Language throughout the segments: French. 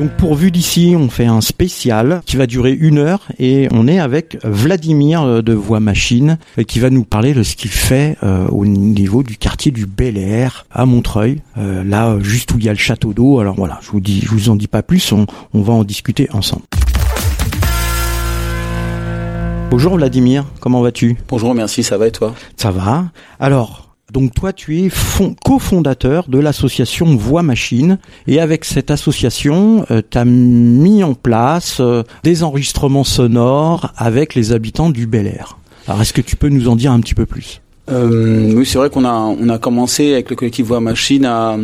Donc pour Vue d'ici, on fait un spécial qui va durer une heure et on est avec Vladimir euh, de Voix Machine euh, qui va nous parler de ce qu'il fait euh, au niveau du quartier du Bel Air à Montreuil, euh, là juste où il y a le château d'eau. Alors voilà, je vous dis, je vous en dis pas plus, on, on va en discuter ensemble. Bonjour Vladimir, comment vas-tu? Bonjour, merci, ça va et toi? Ça va. Alors, donc toi, tu es fond- cofondateur de l'association Voix Machine. Et avec cette association, tu as mis en place euh, des enregistrements sonores avec les habitants du Bel Air. Alors est-ce que tu peux nous en dire un petit peu plus? Euh, Oui, c'est vrai qu'on a, on a commencé avec le collectif Voix Machine à,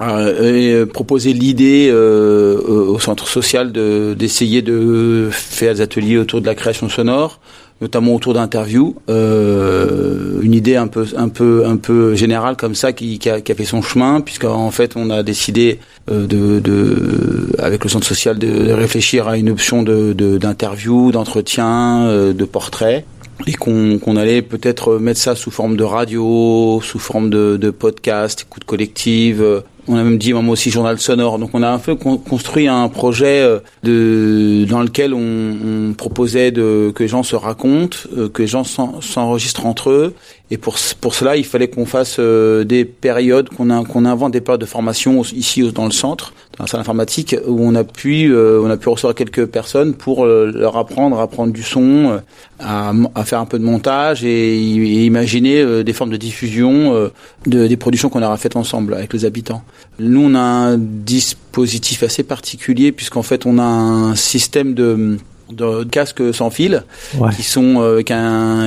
euh, proposer l'idée euh, au centre social de, d'essayer de faire des ateliers autour de la création sonore notamment autour d'interviews, euh, une idée un peu un peu un peu générale comme ça qui, a, fait son chemin puisqu'en fait on a décidé euh, de, de avec le centre social de, de réfléchir à une option de d'interview, d'entretien, euh, de portrait et qu'on qu'on allait peut-être mettre ça sous forme de radio, sous forme de, de podcast, écoute collective. On a même dit moi aussi journal sonore. Donc on a un peu con- construit un projet euh, de dans lequel on, on proposait de que les gens se racontent, euh, que les gens s'en- s'enregistrent entre eux. Et pour pour cela, il fallait qu'on fasse euh, des périodes, qu'on qu'on invente des périodes de formation ici dans le centre, dans la salle informatique, où on a pu euh, on a pu recevoir quelques personnes pour euh, leur apprendre à prendre du son, euh, à, à faire un peu de montage et, et imaginer euh, des formes de diffusion euh, de, des productions qu'on aura faites ensemble avec les habitants. Nous, on a un dispositif assez particulier puisqu'en fait, on a un système de de casques sans fil Ouais. qui sont euh,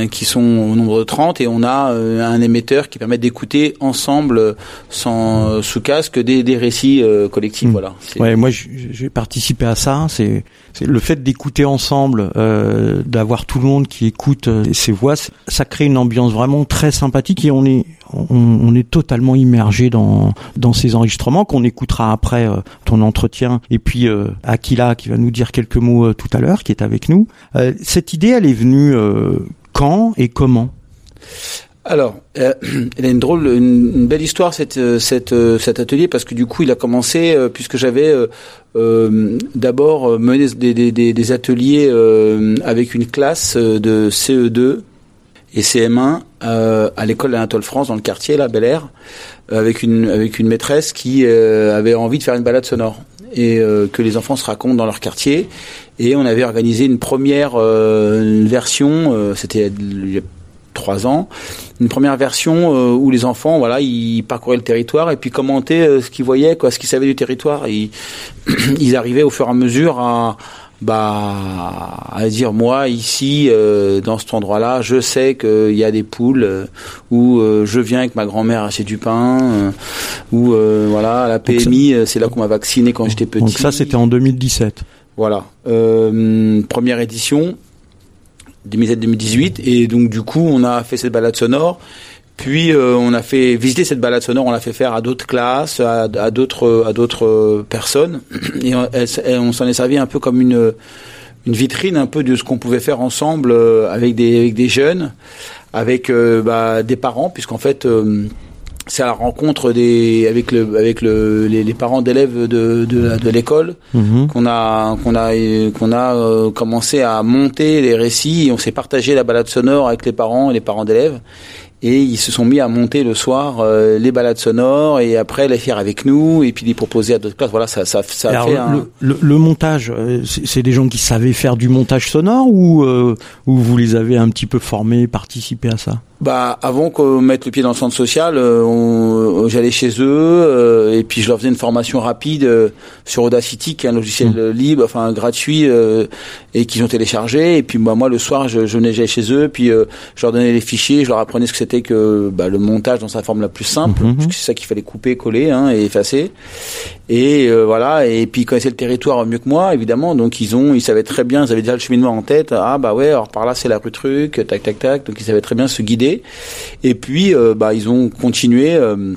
qui sont au nombre de 30 et on a euh, un émetteur qui permet d'écouter ensemble euh, sans euh, sous casque des, des récits collectifs Mm. voilà Ouais, moi j'ai participé à ça. C'est c'est le fait d'écouter ensemble, euh, d'avoir tout le monde qui écoute ces voix, ça crée une ambiance vraiment très sympathique et on est on, on est totalement immergé dans dans ces enregistrements qu'on écoutera après ton entretien et puis euh, Akila qui va nous dire quelques mots tout à l'heure est avec nous. Euh, cette idée elle est venue euh, quand et comment? Alors, euh, a une drôle, une, belle histoire euh, cet atelier parce que du coup, il a commencé puisque j'avais d'abord mené des, ateliers avec une classe de CE2 et CM1 euh, à l'école d'Anatole France dans le quartier, là, Bel Air, avec une avec une maîtresse qui avait envie de faire une balade sonore et que les enfants se racontent dans leur quartier. Et on avait organisé une première euh, une version, euh, c'était il y a trois ans, une première version euh, où les enfants, voilà, ils parcouraient le territoire et puis commentaient euh, ce qu'ils voyaient, quoi, ce qu'ils savaient du territoire. Et ils, ils arrivaient au fur et à mesure à bah à dire moi ici euh, dans cet endroit-là je sais qu'il y a des poules ou euh, je viens avec ma grand-mère acheter du pain ou euh, voilà à la PMI c'est là qu'on m'a vacciné quand j'étais petit Donc ça c'était en 2017. Voilà. Euh, première édition, 2017-2018. Et donc, du coup, on a fait cette balade sonore. Puis, euh, on a fait visiter cette balade sonore, on l'a fait faire à d'autres classes, à, d'autres à d'autres euh, personnes. Et on, s'en est servi un peu comme une, une vitrine un peu de ce qu'on pouvait faire ensemble euh, avec, des, avec des jeunes, avec bah, des parents, puisqu'en fait... c'est à la rencontre des avec le avec le les, les parents d'élèves de de, de l'école Mhm. qu'on a qu'on a qu'on a euh, commencé à monter les récits et on s'est partagé la balade sonore avec les parents et les parents d'élèves. Et ils se sont mis à monter le soir euh, les balades sonores et après les faire avec nous et puis les proposer à d'autres classes. Voilà ça ça ça Alors, fait un... le, le- le montage, euh, c'est c'est des gens qui savaient faire du montage sonore ou euh, ou vous les avez un petit peu formés, participé à ça? Bah, avant qu'on mette le pied dans le centre social, euh, on- euh, j'allais chez eux euh, et puis je leur faisais une formation rapide euh, sur Audacity, qui est un logiciel Mmh. libre, enfin gratuit, euh, et qu'ils ont téléchargé. Et puis bah, moi, le soir, je, je j'allais chez eux, puis euh, je leur donnais les fichiers, je leur apprenais ce que c'était que bah, le montage dans sa forme la plus simple, Mhm. parce que c'est ça qu'il fallait couper, coller hein, et effacer. Et euh, voilà. Et puis ils connaissaient le territoire mieux que moi, évidemment. Donc ils ont, ils savaient très bien, ils avaient déjà le cheminement en tête. Ah bah ouais, alors par là c'est la rue truc, tac tac tac. Donc ils savaient très bien se guider. Et puis euh, bah ils ont continué. euh,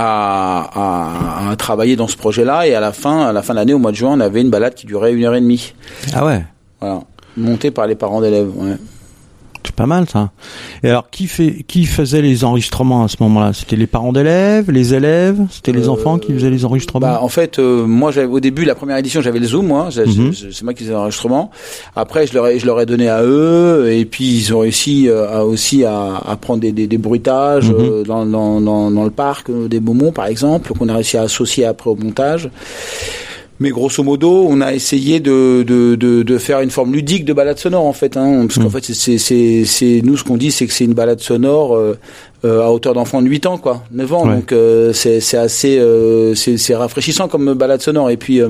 à, à, à travailler dans ce projet-là et à la fin, à la fin de l'année, au mois de juin, on avait une balade qui durait une heure et demie. Ah ouais. Voilà, montée par les parents d'élèves. Ouais. Pas mal ça. Et alors qui fait qui faisait les enregistrements à ce moment-là? C'était les parents d'élèves, les élèves, c'était les enfants qui faisaient les enregistrements? Bah, en fait, moi j'avais au début la première édition j'avais le Zoom, moi, mhm. c'est moi qui faisais l'enregistrement. Après je leur ai je leur ai donné à eux et puis ils ont réussi à, aussi à, à prendre des, des, des bruitages mhm. dans, dans, dans, dans, le parc des Beaumont par exemple qu'on a réussi à associer après au montage. Mais grosso modo, on a essayé de, de, de, de, faire une forme ludique de balade sonore en fait, hein, parce qu'en mm. fait, c'est, c'est, c'est, nous ce qu'on dit, c'est que c'est une balade sonore euh, euh à hauteur d'enfant de 8 ans, quoi, 9 ans. Donc euh, c'est, c'est assez, euh, c'est, c'est rafraîchissant comme balade sonore. Et puis,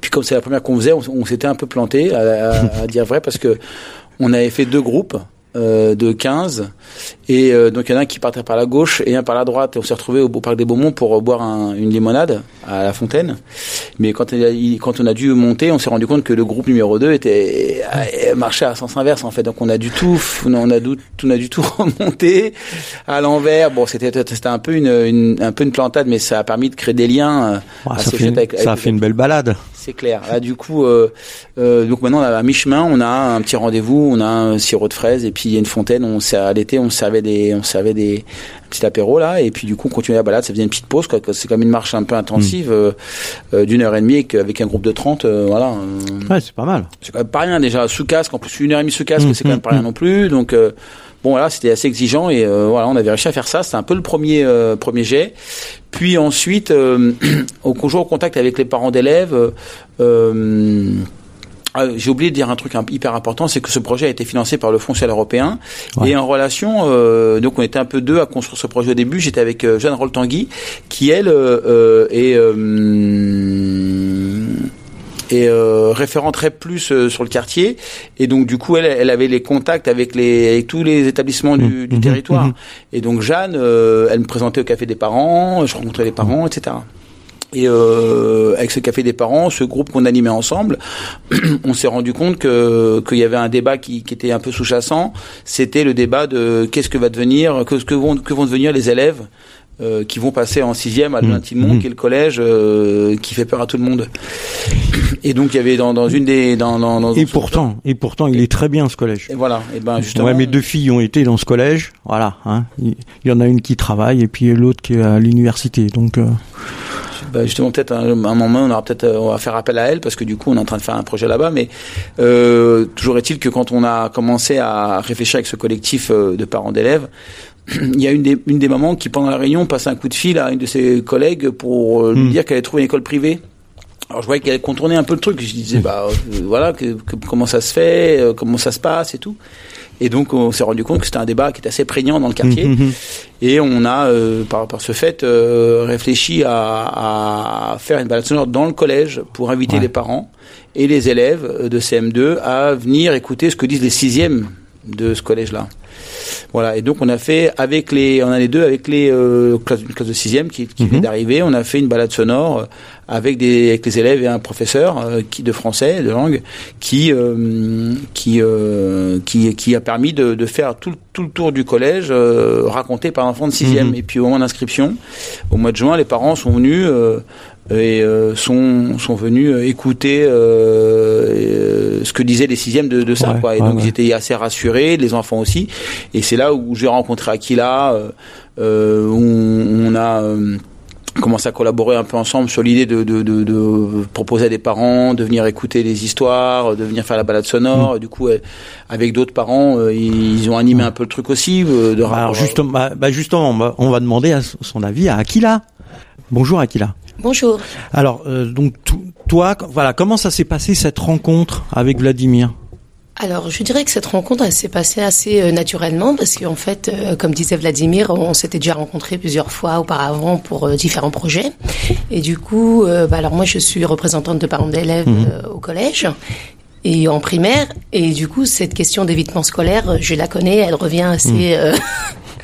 puis comme c'est la première qu'on faisait, on, s'était un peu planté, à, à, à, dire vrai, parce que on avait fait deux groupes. Euh, de 15 et euh, donc il y en a un qui partait par la gauche et un par la droite. Et on s'est retrouvé au, parc des Beaumont pour boire une limonade à la fontaine. Mais quand, quand on a dû monter on s'est rendu compte que le groupe numéro 2 était marchait à sens inverse en fait. Donc on a du tout on a du, on a du tout remonté à l'envers. Bon c'était c'était un peu une, un peu une plantade mais ça a permis de créer des liens euh, ça, fait, avec, ça a fait une belle balade c'est clair là du coup donc maintenant à mi-chemin on a un petit rendez-vous on a un sirop de fraises et puis il y a une fontaine. On à l'été, on servait des, on servait des petits apéros là, et puis du coup on continuait la balade. Ça faisait une petite pause. C'est comme une marche un peu intensive mm. euh, euh, d'une heure et demie avec, un groupe de 30 euh, voilà. Ouais, c'est pas mal. C'est quand même pas rien déjà sous casque. En plus une heure et demie sous casque, mm, c'est quand même mm, pas rien non plus. Donc bon voilà, c'était assez exigeant et voilà, on avait réussi à faire ça. C'était un peu le premier premier jet. Puis ensuite, au jour au contact avec les parents d'élèves. Ah, j'ai oublié de dire un truc hyper important, c'est que ce projet a été financé par le Fonds social européen. Et en relation, euh, donc on était un peu deux à construire ce projet au début. J'étais avec euh, Jeanne Roltangui, qui elle euh, est et euh, référenterait plus sur le quartier et donc du coup elle, elle avait les contacts avec les avec tous les établissements du, mmh. du mmh. territoire mmh. et donc Jeanne elle me présentait au café des parents je rencontrais les parents etc et euh, avec ce café des parents, ce groupe qu'on animait ensemble, on s'est rendu compte que qu'il y avait un débat qui, qui était un peu sous-jacent. C'était le débat de qu'est-ce que va devenir, que, que vont que vont devenir les élèves euh, qui vont passer en sixième à mmh. l'Intimont, mmh. qui est le collège euh, qui fait peur à tout le monde. Et donc il y avait dans, dans une des dans, dans, dans et pourtant et pourtant il est très bien ce collège. Et voilà. Et ben justement. Ouais, mes deux filles ont été dans ce collège. Voilà. Hein. Il y en a une qui travaille et puis l'autre qui est à l'université. Donc. Euh, bah justement peut-être un, un, moment on aura peut-être on va faire appel à elle parce que du coup on est en train de faire un projet là-bas mais euh, toujours est-il que quand on a commencé à réfléchir avec ce collectif euh, de parents d'élèves il y a une des, une des mamans qui pendant la réunion passe un coup de fil à une de ses collègues pour euh, lui hmm. dire qu'elle avait trouvé une école privée alors je voyais qu'elle contournait un peu le truc. Je disais bah voilà que, comment ça se fait, comment ça se passe et tout. Et donc on s'est rendu compte que c'était un débat qui était assez prégnant dans le quartier. Mmh, mmh, mmh. Et on a, euh, par, par ce fait, euh, réfléchi à, à, faire une balade sonore dans le collège pour inviter les parents et les élèves de CM2 à venir écouter ce que disent les sixièmes de ce collège-là. Voilà, et donc on a fait avec les, on a les deux avec les euh, classes, une classe de sixième qui, qui vient d'arriver, on a fait une balade sonore euh, avec des avec les élèves et un professeur euh, qui de français de langue qui euh, qui, qui qui a permis de, de faire tout, tout le tour du collège raconté par un enfant de sixième. Mhm. Et puis au moment d'inscription, au mois de juin, les parents sont venus et euh, sont sont venus écouter euh, ce que disaient les sixièmes de, de ça quoi et donc ils étaient assez rassurés les enfants aussi et c'est là où j'ai rencontré Aquila euh, où on a commencé à collaborer un peu ensemble sur l'idée de, de, de, de, proposer à des parents de venir écouter les histoires, de venir faire la balade sonore. Mm. Du coup, avec d'autres parents, ils ont animé un peu le truc aussi. De bah, Alors justement, bah, bah justement, on va demander à son avis à Aquila. Bonjour Aquila. Bonjour. Alors, euh, donc toi, voilà, comment ça s'est passé cette rencontre avec Vladimir? Alors, je dirais que cette rencontre, elle s'est passée assez euh, naturellement parce qu'en fait, euh, comme disait Vladimir, on s'était déjà rencontrés plusieurs fois auparavant pour différents projets. Et du coup, bah, alors moi, je suis représentante de parents d'élèves mhm. au collège et en primaire. Et du coup, cette question d'évitement scolaire, je la connais, elle revient assez, mhm.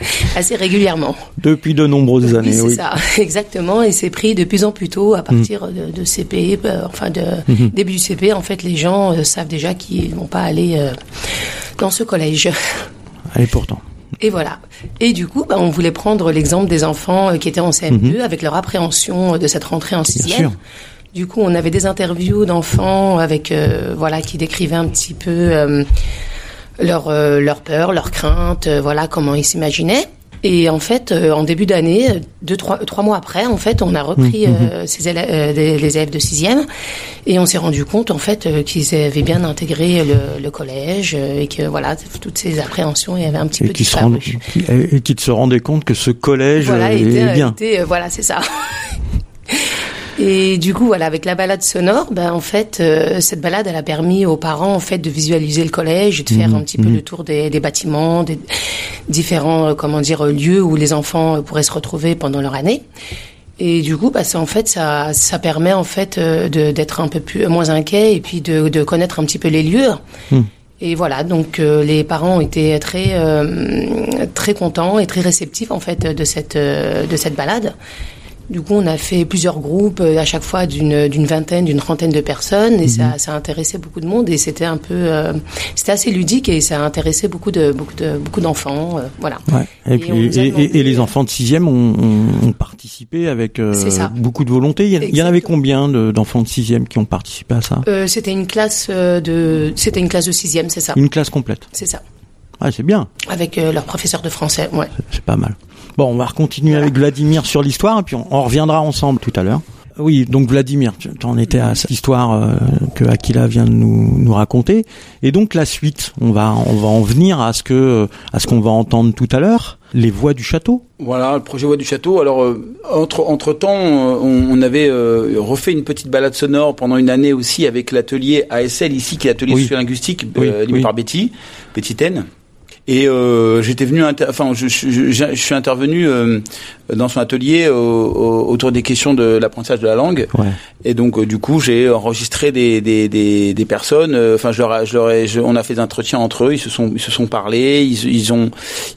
assez régulièrement. Depuis de nombreuses années, oui. C'est ça, exactement. Et c'est pris de plus en plus tôt à partir de, de, CP, euh, enfin de mhm. début du CP. En fait, les gens euh, savent déjà qu'ils vont pas aller euh, dans ce collège. Et pourtant. Et voilà. Et du coup, bah, on voulait prendre l'exemple des enfants qui étaient en CM2 mhm. avec leur appréhension de cette rentrée en sixième. Du coup, on avait des interviews d'enfants avec, voilà, qui décrivaient un petit peu leur leur peur, leurs craintes, voilà comment ils s'imaginaient. Et en fait, euh, en début d'année, deux trois trois mois après, en fait, on a repris mmh, mmh. Euh, ces élèves, euh, les élèves de sixième, et on s'est rendu compte en fait qu'ils avaient bien intégré le, le, collège et que voilà toutes ces appréhensions, il y avait un petit et peu qui se et qui se rendaient compte que ce collège voilà, était, bien. Était, voilà, c'est ça. Et du coup, voilà, avec la balade sonore, ben en fait, euh, cette balade, elle a permis aux parents en fait de visualiser le collège et de faire Mmh, un petit peu le tour des, des bâtiments, des différents, euh, comment dire, lieux où les enfants euh, pourraient se retrouver pendant leur année. Et du coup, bah, ça, en fait, ça, ça permet en fait euh, d'être un peu plus moins inquiet et puis de, de connaître un petit peu les lieux. Hmm. Et voilà, donc euh, les parents ont été très euh, très contents et très réceptifs en fait de cette euh, de cette balade. Du coup, on a fait plusieurs groupes euh, à chaque fois d'une d'une vingtaine, d'une trentaine de personnes et ça ça a intéressé beaucoup de monde et c'était un peu euh, c'était assez ludique et ça a intéressé beaucoup de beaucoup de beaucoup d'enfants, euh, voilà. Ouais. Et, Et puis, on nous a et, et- demandé- et les enfants de sixième ont, participé avec euh, ça. beaucoup de volonté. Il y, en- il y en avait combien de- d'enfants de sixième qui ont participé à ça? Euh, c'était une classe euh, de c'était une classe de sixième, c'est ça. Une classe complète. C'est ça. Ah, c'est bien. Avec euh, leur professeur de français, ouais. C'est pas mal. Bon, on va continuer avec Vladimir sur l'histoire et puis on, on reviendra ensemble tout à l'heure. Oui, donc Vladimir, tu en étais à cette histoire euh, que Aquila vient de nous, nous raconter. Et donc la suite, on va on va en venir à ce que à ce qu'on va entendre tout à l'heure, les voix du château. Voilà, le projet Voix du Château. Alors, euh, entre, entre temps, on, on avait euh, refait une petite balade sonore pendant une année aussi avec l'atelier ASL ici, qui est l'atelier Oui. sociolinguistique Oui, euh, oui. par Betty, Betty Ten. Et euh, j'étais venu, enfin, je, je, je- je suis intervenu euh, dans son atelier au- au- autour des questions de l'apprentissage de la langue. Ouais. Et donc, euh, du coup, j'ai enregistré des, des, des, des personnes. euh, Enfin, je leur, je leur ai- je- on a fait des entretiens entre eux. Ils se sont, ils se sont parlé. Ils, ils ont,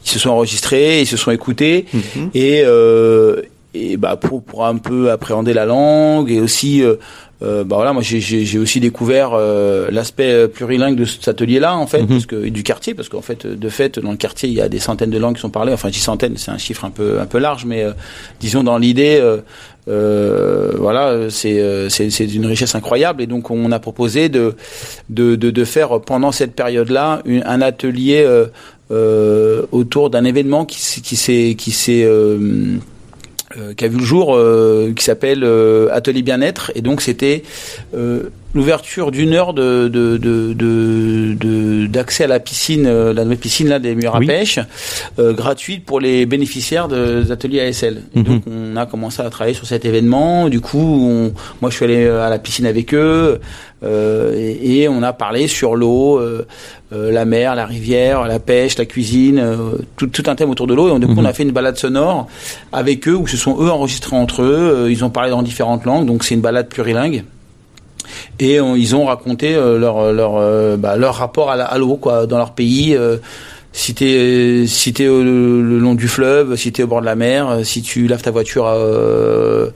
ils se sont enregistrés. Ils se sont écoutés. Mhm. Et, euh, et bah pour, pour un peu appréhender la langue et aussi euh, euh, bah voilà moi j'ai- aussi découvert euh, l'aspect euh, plurilingue de cet atelier là en fait Mhm. parce que et du quartier parce qu'en fait de fait dans le quartier il y a des centaines de langues qui sont parlées enfin dis centaines c'est un chiffre un peu un peu large mais euh, disons dans l'idée euh, voilà c'est c'est d'une richesse incroyable et donc on a proposé de de de, de faire pendant cette période là un atelier euh, euh, autour d'un événement qui qui s'est qui s'est euh, qui a vu le jour, euh, qui s'appelle euh, Atelier Bien-être, et donc c'était euh, l'ouverture d'une heure de de de d'accès à la piscine, euh, la nouvelle piscine là des murs à Oui. pêche, euh, gratuite pour les bénéficiaires de- des ateliers ASL. Et Mhm. donc on a commencé à travailler sur cet événement. Du coup, on, moi je suis allé à la piscine avec eux euh, et, et on a parlé sur l'eau, euh, euh, la mer, la rivière, la pêche, la cuisine, euh, tout, tout un thème autour de l'eau. Et donc, du coup, on a fait une balade sonore avec eux où se sont eux enregistrés entre eux. Euh, Ils ont parlé dans différentes langues, donc c'est une balade plurilingue. Et on- ils ont raconté euh, leur leur euh, bah, leur rapport à l'eau quoi dans leur pays. Euh, si t'es si t'es le long du fleuve, si t'es au bord de la mer, euh, si tu laves ta voiture euh,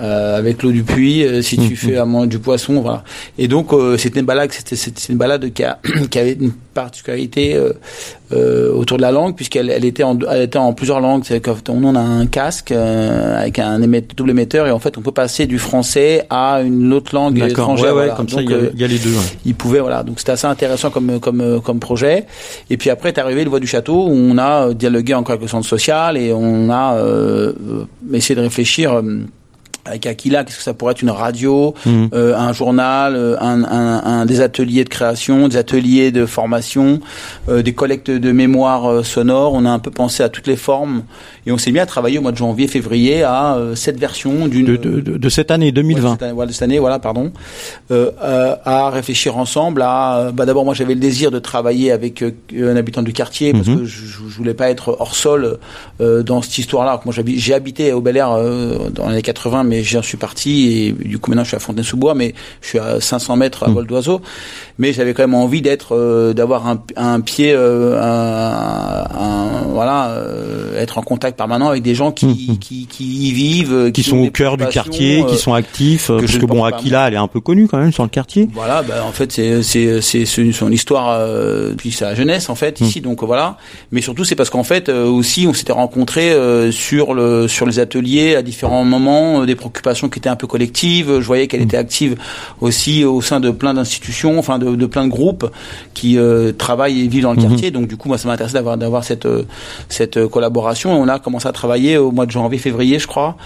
euh, avec l'eau du puits, euh, si tu Mhm. fais à manger du poisson, voilà. Et donc euh, c'était une balade, c'était c'était une balade qui, a, qui avait une particularité euh, euh, autour de la langue puisqu'elle elle était en elle était en plusieurs langues. C'est on a un casque euh, avec un émet- double émetteur et en fait on peut passer du français à une autre langue étrangère. Ouais, ouais, voilà. comme ça, Donc, il y, a, euh, il y a les deux. ouais. il pouvait voilà donc c'était assez intéressant comme comme comme projet et puis après est arrivé le voix du château où on a dialogué avec le centre social et on a essayé de réfléchir avec Aquila, qu'est-ce que ça pourrait être une radio, Mhm. euh, un journal, euh, un, un, un- des ateliers de création, des ateliers de formation, euh, des collectes de mémoire euh, sonore. On a un peu pensé à toutes les formes et on s'est mis à travailler au mois de janvier, février à cette version d'une De, de, de, de cette année Ouais, 2020. cette année, voilà, de cette année, voilà, pardon, à réfléchir ensemble. À, bah, d'abord, moi, j'avais le désir de travailler avec un habitant du quartier parce Mhm. que je, je voulais pas être hors sol dans cette histoire-là. Moi, j'ai habité au Bel Air dans les années 80, mais j'en suis parti et du coup maintenant je suis à Fontaine-sous-Bois, mais je suis à 500 mètres à Mhm. vol d'oiseau. Mais j'avais quand même envie d'être, euh, d'avoir un, un pied, euh, un, un- voilà, euh, être en contact permanent avec des gens qui, qui, qui y vivent, euh, Qui ont sont au cœur du quartier, qui sont actifs. que Parce que bon, Aquila, elle est un peu connue quand même sur le quartier. Voilà, bah, en fait, c'est c'est c'est c'est son histoire puis sa jeunesse en fait ici, donc voilà. Mais surtout, c'est parce qu'en fait aussi, on s'était rencontrés sur le sur les ateliers à différents moments, des préoccupations qui étaient un peu collectives. Je voyais qu'elle était active aussi au sein de plein d'institutions, enfin de, de, plein de groupes qui euh, travaillent et vivent dans le mhm. quartier. Donc du coup, moi, ça m'intéressait d'avoir d'avoir cette euh, cette collaboration. Et on a commencé à travailler au mois de janvier, février, je crois,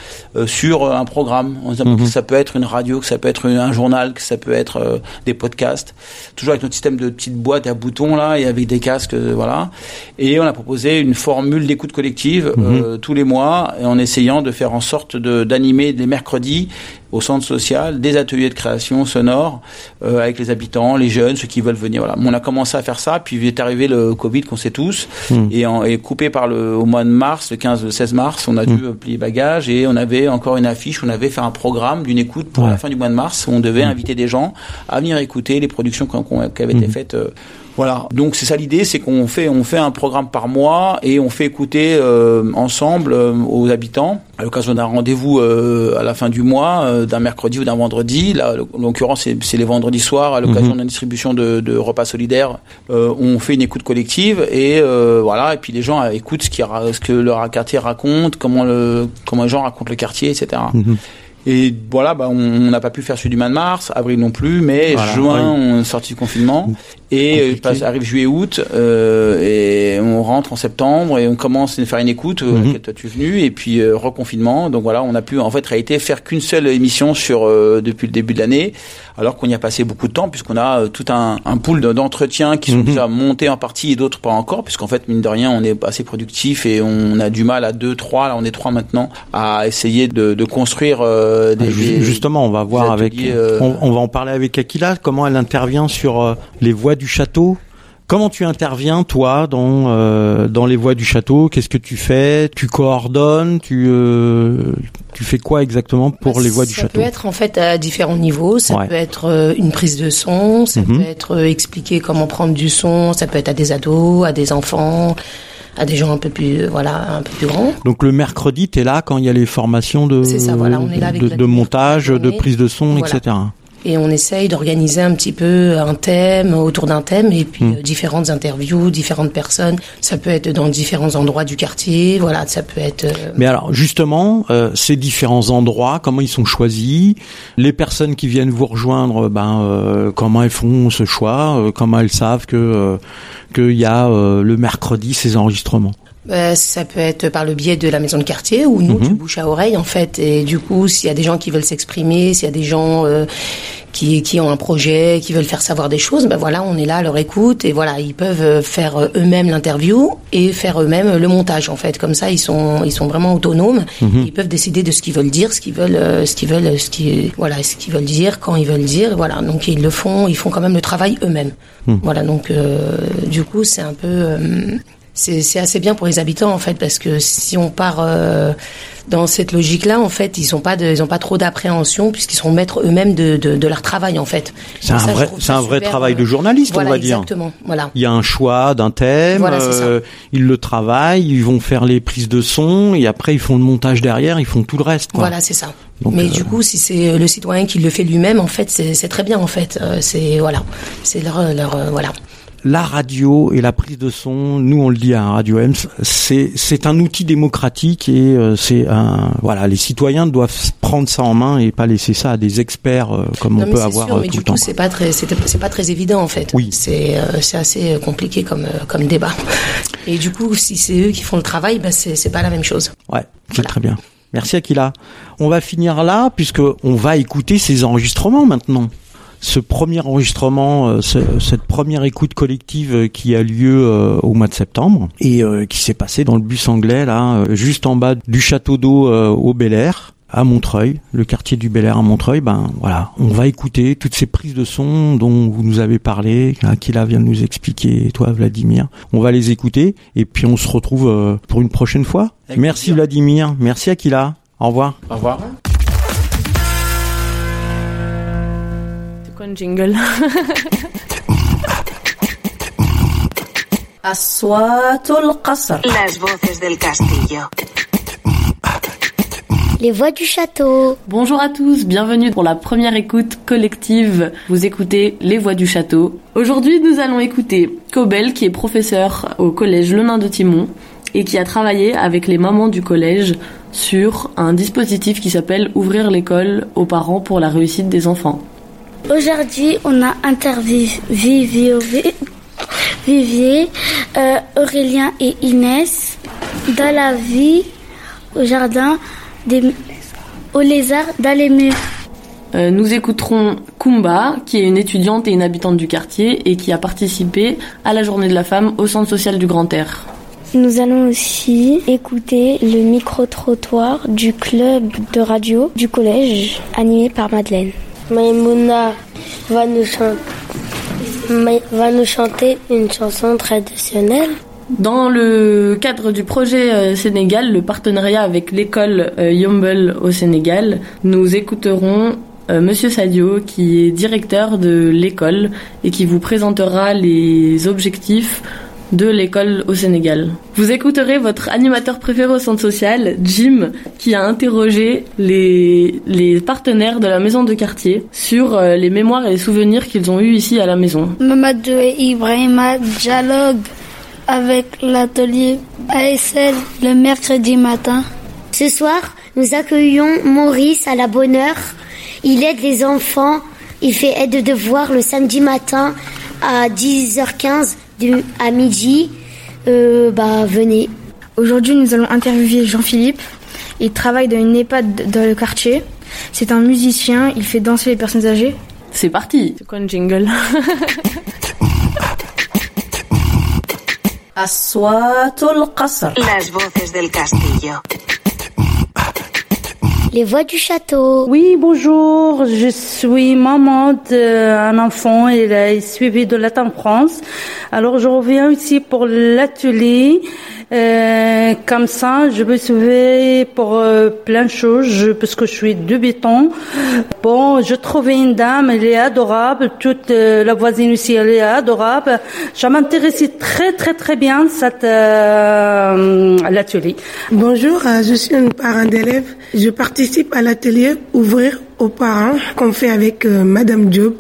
sur un programme. On se que ça peut être une radio, que ça peut être un journal, que ça peut être des podcasts. Toujours avec notre système de petites boîtes à boutons là et avec des casques, voilà. Et on a proposé une formule d'écoute collective mhm. tous les mois, en essayant de faire en sorte d'animer les mercredis au centre social des ateliers de création sonore euh, avec les habitants, les jeunes, ceux qui veulent venir. Voilà. On a commencé à faire ça, puis est arrivé le Covid qu'on sait tous, hmm. et, en, et, coupé par le au mois de mars, le 15, le 16 mars, on a dû hmm. plier bagages et on avait encore une affiche, on avait fait un programme d'une écoute pour la fin du mois de mars où on devait hmm. inviter des gens à venir écouter les productions qui avaient été faites. Euh, voilà. Donc c'est ça l'idée, c'est qu'on fait on fait un programme par mois et on fait écouter euh, ensemble euh, aux habitants à l'occasion d'un rendez-vous euh, à la fin du mois, d'un mercredi ou d'un vendredi. Là, en l'occurrence, c'est les vendredis soirs à l'occasion mhm. d'une distribution de, de, repas solidaires. on fait une écoute collective et voilà. Et puis les gens écoutent ce, qui, ce que leur quartier raconte, comment le comment les gens racontent le quartier, etc. Et voilà, bah, on n'a pas pu faire celui du mois de mars, avril non plus, mais juin, on est sorti du confinement. Et passe, arrive juillet-août, euh, et on rentre en septembre, et on commence à faire une écoute, euh, mm toi tu es venu, et puis euh, reconfinement. Donc voilà, on a pu en fait réalité faire qu'une seule émission sur euh, depuis le début de l'année, alors qu'on y a passé beaucoup de temps, puisqu'on a tout un, un pool d'entretiens qui sont mhm. déjà montés en partie et d'autres pas encore, puisqu'en fait, mine de rien, on est assez productif et on a du mal à deux, trois, là on est trois maintenant, à essayer de, de construire euh, des, Justement, on va voir avec, euh, on, va en parler avec Aquila, comment elle intervient sur euh, les voies du château. Comment tu interviens toi dans dans les voies du château? Qu'est-ce que tu fais? Tu coordonnes? Tu tu fais quoi exactement pour les voies du château? Ça peut être en fait à différents niveaux. Ça peut être une prise de son. Ça mhm. peut être expliquer comment prendre du son. Ça peut être à des ados, à des enfants à des gens un peu plus voilà un peu plus grands. Donc le mercredi, tu es là quand il y a les formations de ça, voilà, on est là avec de, de montage, de prise de son, etc et on essaye d'organiser un petit peu un thème autour d'un thème et puis hmm. euh, différentes interviews, différentes personnes. Ça peut être dans différents endroits du quartier, voilà, ça peut être. Euh, Mais alors justement, euh, ces différents endroits, comment ils sont choisis? Les personnes qui viennent vous rejoindre, ben comment elles font ce choix? Comment elles savent que qu'il y a le mercredi ces enregistrements? Bah, ça peut être par le biais de la maison de quartier ou nous, mhm. du bouche à oreille en fait. Et du coup, s'il y a des gens qui veulent s'exprimer, s'il y a des gens euh, qui, qui ont un projet, qui veulent faire savoir des choses, ben voilà, on est là à leur écoute et voilà, ils peuvent euh, faire euh, eux-mêmes l'interview et faire eux-mêmes le montage en fait. Comme ça, ils sont ils sont vraiment autonomes. Mhm. Ils peuvent décider de ce qu'ils veulent dire, ce qu'ils veulent, ce qu'ils veulent, ce qui voilà, ce qu'ils veulent dire, quand ils veulent dire. Voilà, donc ils le font, ils font quand même le travail eux-mêmes. Mhm. Voilà, donc du coup, c'est un peu c'est assez bien pour les habitants en fait parce que si on part euh, dans cette logique-là, en fait, ils sont pas de, ils ont pas trop d'appréhension puisqu'ils sont maîtres eux-mêmes de, de, de, leur travail en fait. C'est un vrai, c'est un vrai travail de journaliste, on va dire. Exactement. Voilà. Il y a un choix d'un thème, voilà, euh, ils le travaillent, ils vont faire les prises de son et après ils font le montage derrière, ils font tout le reste. Quoi. Voilà, c'est ça. Mais euh, du coup, si c'est le citoyen qui le fait lui-même, en fait, c'est très bien en fait. c'est voilà, c'est leur, leur voilà la radio et la prise de son, nous on le dit à Radio M, c'est c'est un outil démocratique et euh, c'est un voilà, les citoyens doivent prendre ça en main et pas laisser ça à des experts euh, comme on peut avoir sûr, euh, mais tout du coup, C'est pas très c'est pas très évident en fait. Oui. C'est c'est assez compliqué comme comme débat. Et du coup, si c'est eux qui font le travail, bah c'est c'est pas la même chose. Ouais, c'est très bien. Merci Akila. On va finir là puisque on va écouter ces enregistrements maintenant ce premier enregistrement, euh, cette première écoute collective euh, qui a lieu euh, au mois de septembre et qui s'est passé dans le bus anglais là, juste en bas du château d'eau au Bel Air à Montreuil, le quartier du Bel Air à Montreuil, ben voilà, on va écouter toutes ces prises de son dont vous nous avez parlé, Akila vient de nous expliquer, toi Vladimir. On va les écouter et puis on se retrouve pour une prochaine fois. merci Vladimir, merci Akila. Au revoir. Au revoir. Jingle. Les voix du château. Bonjour à tous, bienvenue pour la première écoute collective. Vous écoutez Les voix du château. Aujourd'hui, nous allons écouter Cobel, qui est professeur au collège Le Nain de Timon et qui a travaillé avec les mamans du collège sur un dispositif qui s'appelle Ouvrir l'école aux parents pour la réussite des enfants. Aujourd'hui, on a interviewé Vivier, euh, Aurélien et Inès dans la vie au jardin des, au lézard dans les murs. Euh, nous écouterons Kumba, qui est une étudiante et une habitante du quartier et qui a participé à la journée de la femme au centre social du Grand Air. Nous allons aussi écouter le micro-trottoir du club de radio du collège animé par Madeleine. Maïmouna va nous, chanter une chanson traditionnelle. Dans le cadre du projet euh, Sénégal, le partenariat avec l'école euh, Yombel au Sénégal, nous écouterons euh, Monsieur Sadio, qui est directeur de l'école et qui vous présentera les objectifs de l'école au Sénégal. Vous écouterez votre animateur préféré au centre social, Jim, qui a interrogé les, les partenaires de la maison de quartier sur euh, les mémoires et les souvenirs qu'ils ont eus ici à la maison. Mamadou et Ibrahima dialogue avec l'atelier ASL le mercredi matin. Ce soir, nous accueillons Maurice à la bonne heure. Il aide les enfants. Il fait aide de devoir le samedi matin à 10h15 à midi, euh, bah venez. Aujourd'hui, nous allons interviewer Jean-Philippe. Il travaille dans une EHPAD dans le quartier. C'est un musicien, il fait danser les personnes âgées. C'est parti C'est quoi un jingle Las voces del castillo. Les voix du château. Oui, bonjour. Je suis maman d'un enfant. Il est suivi de latin France. Alors, je reviens ici pour l'atelier. Euh, comme ça, je me sauver pour euh, plein de choses parce que je suis béton. Bon, je trouvais une dame, elle est adorable. Toute euh, la voisine aussi, elle est adorable. Je m'intéressais très très très bien cette euh, l'atelier. Bonjour, je suis une parent d'élève. Je participe à l'atelier Ouvrir aux parents qu'on fait avec Madame Job.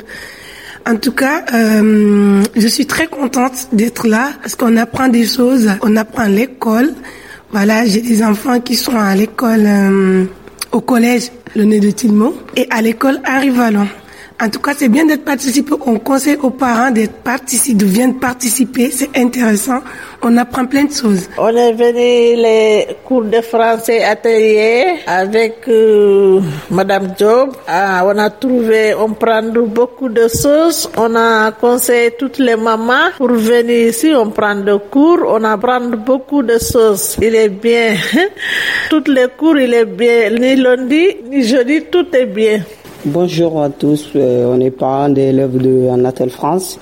En tout cas, euh, je suis très contente d'être là parce qu'on apprend des choses. On apprend l'école. Voilà, j'ai des enfants qui sont à l'école, euh, au collège Le Nez de Tilmont et à l'école Vallon. En tout cas, c'est bien d'être participé. On conseille aux parents d'être participés, de venir participer. C'est intéressant. On apprend plein de choses. On est venu les cours de français atelier avec euh, Madame Job. Ah, on a trouvé, on prend beaucoup de choses. On a conseillé toutes les mamans pour venir ici. On prend des cours. On apprend beaucoup de choses. Il est bien. Toutes les cours, il est bien. Ni lundi, ni jeudi, tout est bien. Bonjour à tous, euh, on est parents d'élèves de Anatel France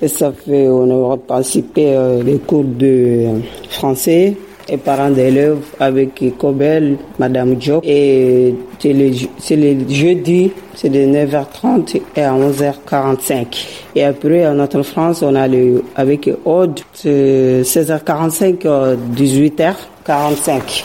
et ça fait on a participé euh, les cours de français et parents d'élèves avec Cobel, Madame Job et c'est le, jeudi, c'est de 9h30 et à 11h45. Et après, en France, on a le, avec Aude, 16h45, 18h45.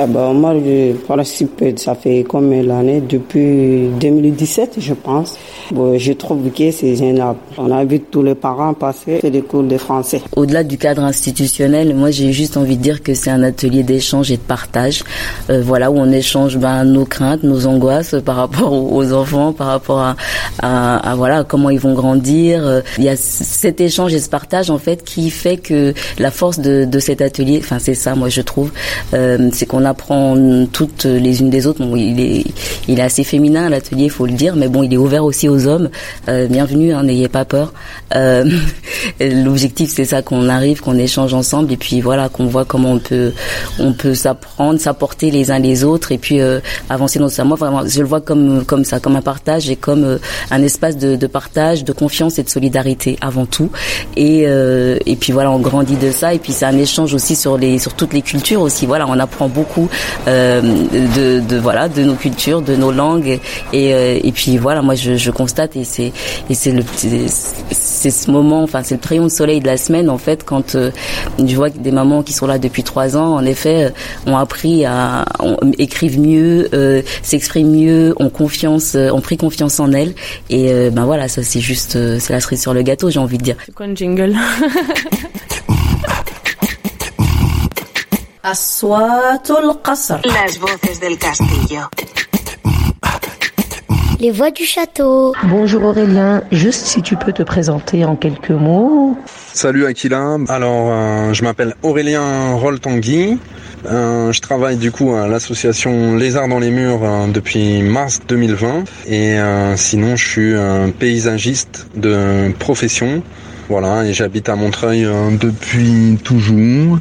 Ah bah, moi, je participe, ça fait combien d'années Depuis 2017, je pense. Bon, je trouve que c'est génial. On a vu tous les parents passer des cours de français. Au-delà du cadre institutionnel, moi, j'ai juste envie de dire que c'est un atelier d'échange et de partage. Euh, voilà, où on échange ben, nos craintes, nos angoisses par rapport aux enfants, par rapport à, voilà comment ils vont grandir. Euh, il y a cet échange et ce partage, en fait, qui fait que la force de, de cet atelier, enfin, c'est ça, moi, je trouve, euh, c'est qu'on apprend toutes les unes des autres. Il est, assez féminin l'atelier, il faut le dire, mais bon, il est ouvert aussi aux hommes. Euh, bienvenue, hein, n'ayez pas peur. Euh, L'objectif, c'est ça qu'on arrive, qu'on échange ensemble, et puis voilà, qu'on voit comment on peut, s'apprendre, s'apporter les uns les autres, et puis euh, avancer dans ça. Moi, vraiment, je le vois comme ça, comme un partage et comme euh, un espace de, partage, de confiance et de solidarité avant tout. Et euh, puis voilà, on grandit de ça, et puis c'est un échange aussi sur sur toutes les cultures aussi. Voilà, on apprend beaucoup euh, de, de, voilà de nos cultures, de nos langues. Et, euh, et puis voilà moi je, je constate et c'est et c'est le c'est ce moment enfin c'est le rayon de soleil de la semaine en fait quand euh, je vois des mamans qui sont là depuis trois ans en effet ont appris à écrivent mieux, s'expriment mieux, ont confiance, ont pris confiance en elles. Et ben voilà ça c'est juste c'est la cerise sur le gâteau j'ai envie de dire. C'est quoi un jingle? Les voix du château. Bonjour Aurélien, juste si tu peux te présenter en quelques mots. Salut Aquila, alors euh, je m'appelle Aurélien Roltangui. Euh, je travaille du coup à l'association Les Arts dans les Murs euh, depuis mars 2020 et euh, sinon je suis un paysagiste de profession. Voilà, et j'habite à Montreuil euh, depuis toujours.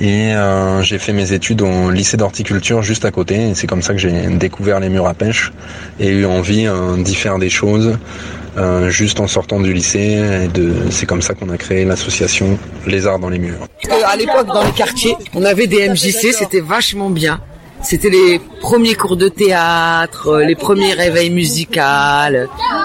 Et euh, j'ai fait mes études au lycée d'horticulture juste à côté. C'est comme ça que j'ai découvert les murs à pêche et eu envie euh, d'y faire des choses euh, juste en sortant du lycée. Et de, c'est comme ça qu'on a créé l'association Les Arts dans les murs. À l'époque, dans les quartiers, on avait des MJC, c'était vachement bien. C'était les premiers cours de théâtre, euh, les premiers réveils musicaux.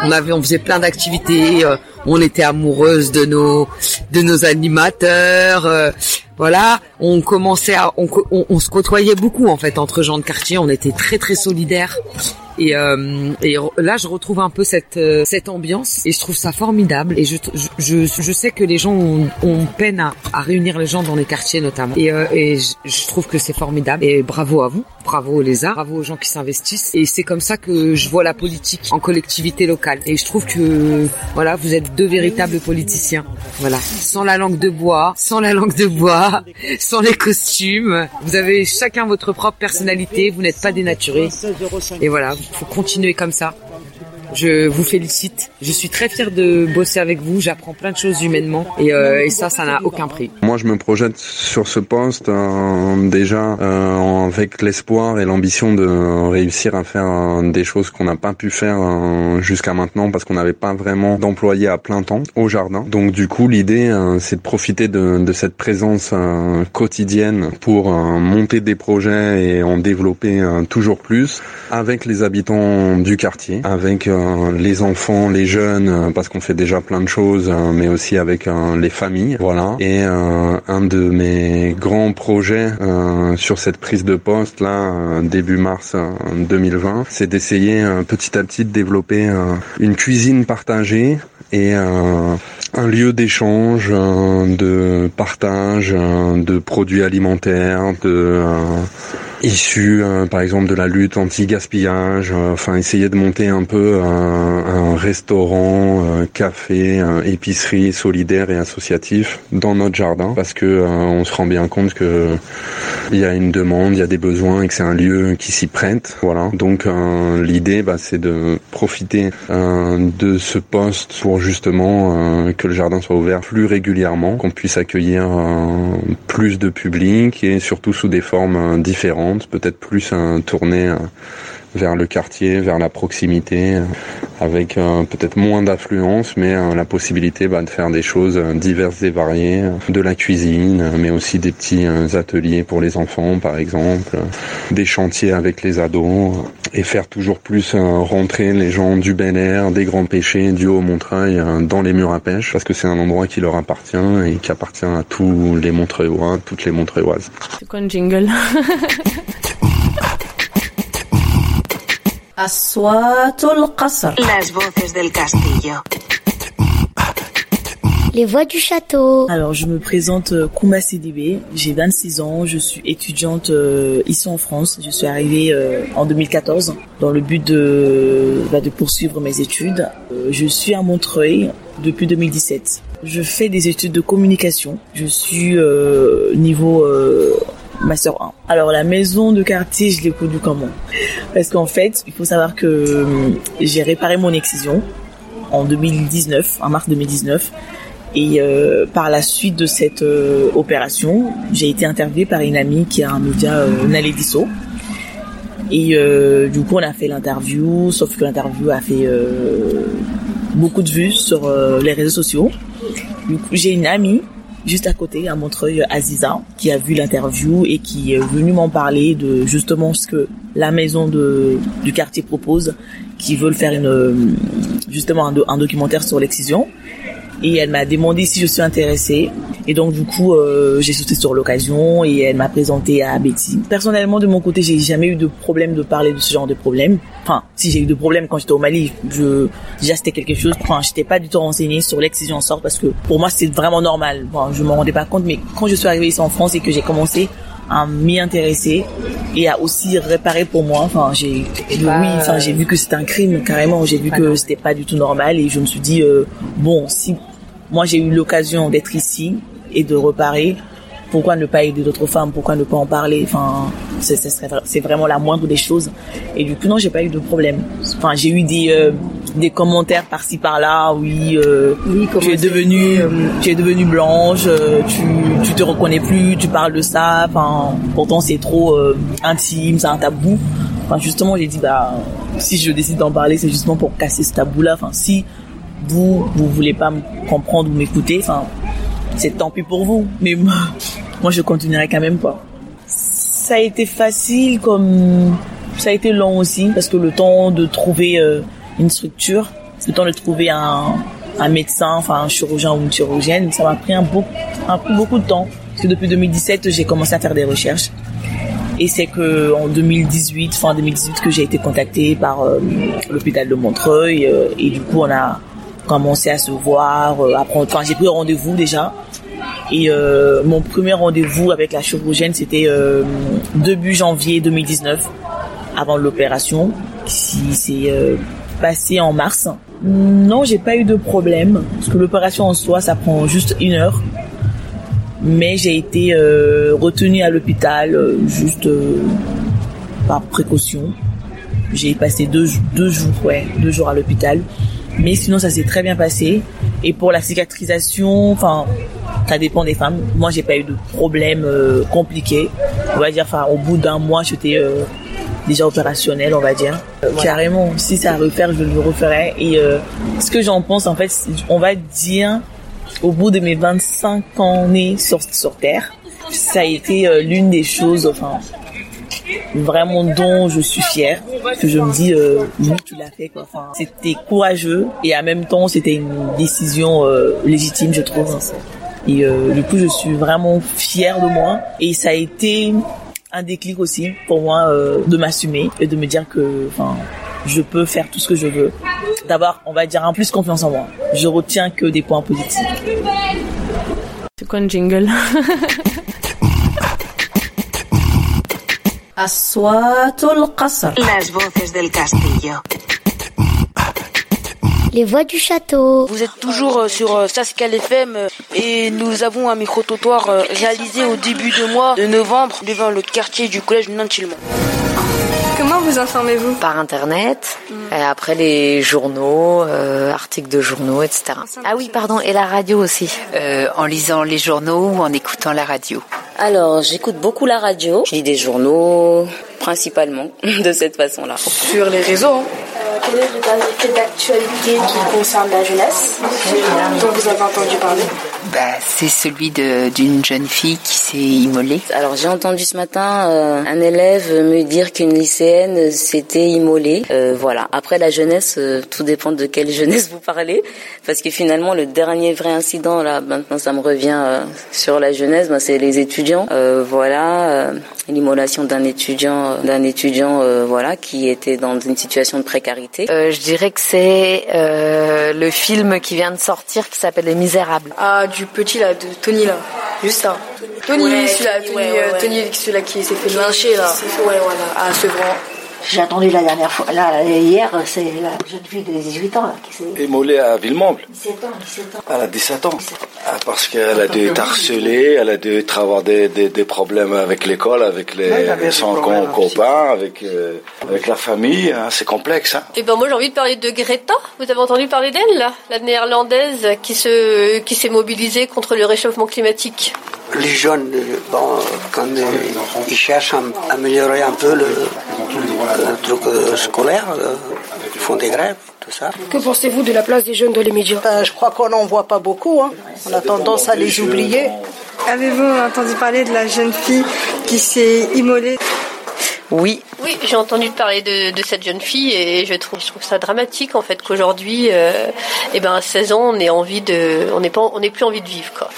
On avait, on faisait plein d'activités. On était amoureuses de nos, de nos animateurs. euh, Voilà, on commençait à, on, on, on se côtoyait beaucoup en fait entre gens de quartier. On était très très solidaires. Et, euh, et là, je retrouve un peu cette euh, cette ambiance et je trouve ça formidable. Et je je, je, je sais que les gens ont, ont peine à, à réunir les gens dans les quartiers notamment. Et, euh, et je, je trouve que c'est formidable. Et bravo à vous, bravo les arts, bravo aux gens qui s'investissent. Et c'est comme ça que je vois la politique en collectivité locale. Et je trouve que voilà, vous êtes deux véritables politiciens. Voilà, sans la langue de bois, sans la langue de bois, sans les costumes. Vous avez chacun votre propre personnalité. Vous n'êtes pas dénaturés. Et voilà, faut continuer comme ça. Je vous félicite. Je suis très fière de bosser avec vous. J'apprends plein de choses humainement et, euh, et ça, ça n'a aucun prix. Moi, je me projette sur ce poste euh, déjà euh, avec l'espoir et l'ambition de réussir à faire euh, des choses qu'on n'a pas pu faire euh, jusqu'à maintenant parce qu'on n'avait pas vraiment d'employés à plein temps au jardin. Donc, du coup, l'idée, euh, c'est de profiter de, de cette présence quotidienne pour monter des projets et en développer toujours plus avec les habitants du quartier, avec les enfants, les jeunes, euh, parce qu'on fait déjà plein de choses, euh, mais aussi avec euh, les familles, voilà. Et euh, un de mes grands projets euh, sur cette prise de poste là, euh, début mars euh, 2020, c'est d'essayer petit à petit de développer une cuisine partagée et un lieu d'échange, de partage de produits alimentaires, de issus euh, par exemple de la lutte anti-gaspillage, euh, enfin essayer de monter un peu un, un restaurant, euh, café, euh, épicerie solidaire et associatif dans notre jardin parce que euh, on se rend bien compte que il y a une demande, il y a des besoins et que c'est un lieu qui s'y prête. Voilà. Donc euh, l'idée bah, c'est de profiter euh, de ce poste pour justement que le jardin soit ouvert plus régulièrement, qu'on puisse accueillir plus de public et surtout sous des formes euh, peut-être plus tournées euh, vers le quartier, vers la proximité, euh, avec euh, peut-être moins d'affluence, mais euh, la possibilité bah, de faire des choses diverses et variées, de la cuisine, mais aussi des petits ateliers pour les enfants, par exemple, des chantiers avec les ados, et faire toujours plus rentrer les gens du Bel Air, des Grands Pêchés, du Haut-Montreuil dans les murs à pêche, parce que c'est un endroit qui leur appartient et qui appartient à tous les Montreuillois, toutes les Montreuilloises. C'est quoi une jingle? Las voces del castillo Les voix du château. Alors, je me présente euh, Koumba Sidibé, j'ai 26 ans, je suis étudiante euh, ici en France. Je suis arrivée euh, en 2014 dans le but de, bah, de poursuivre mes études. Euh, je suis à Montreuil depuis 2017. Je fais des études de communication. Je suis euh, niveau euh, Master 1. Alors, la maison de quartier, je l'ai connue comment? Parce qu'en fait, il faut savoir que euh, j'ai réparé mon excision en 2019, en mars 2019. Et euh, par la suite de cette euh, opération, j'ai été interviewée par une amie qui a un média, euh, Nalé. Et du coup, on a fait l'interview, sauf que l'interview a fait beaucoup de vues sur les réseaux sociaux. Du coup, j'ai une amie juste à côté, à Montreuil, Aziza, qui a vu l'interview et qui est venue m'en parler de justement ce que la maison de, du quartier propose, qui veulent faire une, justement un documentaire sur l'excision et elle m'a demandé si je suis intéressée et donc du coup euh, j'ai sauté sur l'occasion et elle m'a présenté à Betty. Personnellement de mon côté j'ai jamais eu de problème de parler de ce genre de problème. Enfin si j'ai eu de problèmes quand j'étais au Mali, je déjà c'était quelque chose. Enfin j'étais pas du tout renseignée sur l'excision sorte parce que pour moi c'était vraiment normal. Bon je me rendais pas compte mais quand je suis arrivée ici en France et que j'ai commencé à m'y intéresser et à aussi réparer pour moi. Enfin, j'ai, oui, enfin, j'ai vu que c'était un crime carrément. J'ai vu que c'était pas du tout normal et je me suis dit euh, bon, si moi j'ai eu l'occasion d'être ici et de reparer, pourquoi ne pas aider d'autres femmes? Pourquoi ne pas en parler? Enfin, c'est vraiment la moindre des choses. Et du coup, non, j'ai pas eu de problème. Enfin, j'ai eu des euh, des commentaires par-ci par-là. Oui, euh, tu es devenue euh, tu es devenue blanche, tu tu te reconnais plus, tu parles de ça. Enfin, pourtant c'est trop intime, c'est un tabou. Enfin, justement, j'ai dit bah si je décide d'en parler, c'est justement pour casser ce tabou-là. Enfin, si vous vous voulez pas me comprendre ou m'écouter, enfin c'est tant pis pour vous. Mais moi, je continuerai quand même pas. Ça a été facile comme ça a été long aussi parce que le temps de trouver euh, une structure, le temps de trouver un, un médecin, enfin un chirurgien ou une chirurgienne, ça m'a pris un, beau, un beaucoup de temps. Parce que depuis 2017, j'ai commencé à faire des recherches. Et c'est que en 2018, fin 2018, que j'ai été contactée par euh, l'hôpital de Montreuil. Euh, et du coup, on a commencé à se voir. Enfin, j'ai pris rendez-vous déjà. Et euh, mon premier rendez-vous avec la chirurgienne, c'était euh, début janvier 2019, avant l'opération, qui s'est euh, passé en mars. Non, j'ai pas eu de problème, parce que l'opération en soi, ça prend juste une heure. Mais j'ai été euh, retenue à l'hôpital juste par précaution. J'ai passé deux, deux jours, ouais, deux jours à l'hôpital. Mais sinon, ça s'est très bien passé. Et pour la cicatrisation, enfin, ça dépend des femmes. Moi, j'ai pas eu de problème euh, compliqué. On va dire, enfin, au bout d'un mois, j'étais euh, déjà opérationnel, on va dire. Euh, carrément, si c'est à refaire, je le referai. Et ce que j'en pense, en fait, on va dire, au bout de mes 25 ans nés sur, sur Terre, ça a été l'une des choses, enfin, vraiment dont je suis fière que je me dis oui tu l'as fait quoi enfin, c'était courageux et en même temps c'était une décision légitime je trouve et euh, du coup, je suis vraiment fière de moi. Et ça a été un déclic aussi pour moi euh, de m'assumer et de me dire que, enfin, je peux faire tout ce que je veux. D'abord, on va dire un plus confiance en moi. Je retiens que des points positifs. C'est quoi un jingle? Las voces del castillo. Les voix du château. Vous êtes toujours euh, sur euh, Saskal FM euh, et nous avons un micro-trottoir réalisé au début du mois de novembre devant le quartier du collège Nantilmont. Vous informez-vous Par Internet, mm. et après les journaux, articles de journaux, etc. Ah oui, pardon, et la radio aussi. en lisant les journaux ou en écoutant la radio. Alors, j'écoute beaucoup la radio, je lis des journaux, principalement, de cette façon-là. Sur les réseaux fait d'actualité qui concerne la jeunesse dont vous avez entendu parler bah, C'est celui d'une jeune fille qui s'est immolée. Alors j'ai entendu ce matin euh, un élève me dire qu'une lycéenne s'était immolée. Euh, voilà. Après la jeunesse, euh, tout dépend de quelle jeunesse vous parlez, parce que finalement le dernier vrai incident là, maintenant ça me revient sur la jeunesse, bah, c'est les étudiants. voilà, l'immolation d'un étudiant, d'un étudiant, voilà, qui était dans une situation de précarité euh, je dirais que c'est euh, le film qui vient de sortir qui s'appelle Les Misérables. Ah, du petit là, de Tony là. Juste ça. Tony, celui-là, Tony, euh, Tony, celui-là qui s'est fait lyncher là. Ouais, voilà, à Sevran. J'ai entendu la dernière fois, là, hier, c'est la jeune fille de 18 ans là, qui s'est. Émolée à Villemomble 17 ans, 17 ans. Elle a 17 ans. Ah, parce qu'elle a dû être harcelée, elle a dû avoir des, des, des problèmes avec l'école, avec les, son copain, avec, euh, avec la famille. Hein, c'est complexe. Hein. Et eh ben moi j'ai envie de parler de Greta. Vous avez entendu parler d'elle, la néerlandaise qui se qui s'est mobilisée contre le réchauffement climatique les jeunes, bon, quand ils cherchent à améliorer un peu le, truc euh, scolaire, euh, ils font des grèves, tout ça. Que pensez-vous de la place des jeunes dans les médias? Ben, Je crois qu'on n'en voit pas beaucoup. Hein. On a tendance à les oublier. Avez-vous entendu parler de la jeune fille qui s'est immolée? Oui. Oui, j'ai entendu parler de, de, cette jeune fille et je trouve, je trouve ça dramatique en fait qu'aujourd'hui, euh, eh ben à 16 ans, on ait envie de, on n'est pas, on n'ait plus envie de vivre quoi.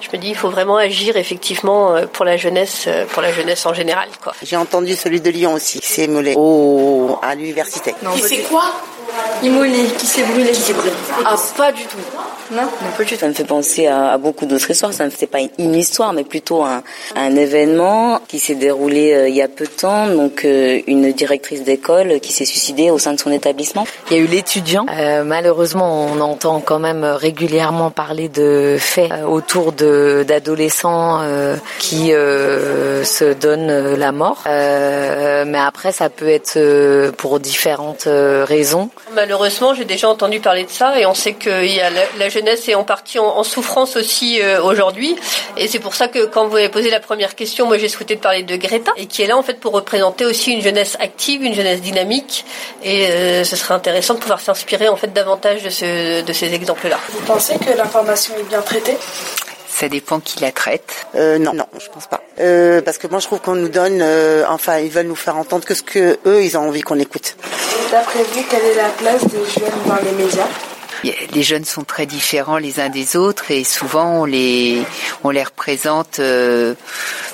Je me dis, il faut vraiment agir effectivement euh, pour la jeunesse, euh, pour la jeunesse en général quoi. J'ai entendu celui de Lyon aussi, qui s'est immolé au, à l'université. Qui c'est quoi? Immolé, qui s'est brûlé. Qui s'est brûlé. Ah, pas du tout. Non, pas du tout. Ça me fait penser à, beaucoup d'autres histoires. Ça ne fait pas une histoire, mais plutôt un, un événement qui s'est déroulé euh, il y a peu de temps. Donc, euh, une directrice d'école qui s'est suicidée au sein de son établissement. Il y a eu l'étudiant. Euh, malheureusement, on entend quand même régulièrement parler de faits autour de d'adolescents qui se donnent la mort. mais après, ça peut être pour différentes raisons. Malheureusement, j'ai déjà entendu parler de ça et on sait que la, jeunesse est en partie en, souffrance aussi aujourd'hui. Et c'est pour ça que quand vous avez posé la première question, moi j'ai souhaité parler de Greta et qui est là en fait pour représenter aussi une jeunesse active, une jeunesse dynamique. Et euh, ce serait intéressant de pouvoir s'inspirer en fait davantage de ces exemples-là. Vous pensez que l'information est bien traitée? Ça dépend qui la traite. Euh, non, non, je pense pas. Euh, parce que moi, je trouve qu'on nous donne, euh, enfin, ils veulent nous faire entendre que ce que eux, ils ont envie qu'on écoute. D'après vous, quelle est la place des jeunes dans les médias? Les jeunes sont très différents les uns des autres et souvent on les on les représente euh,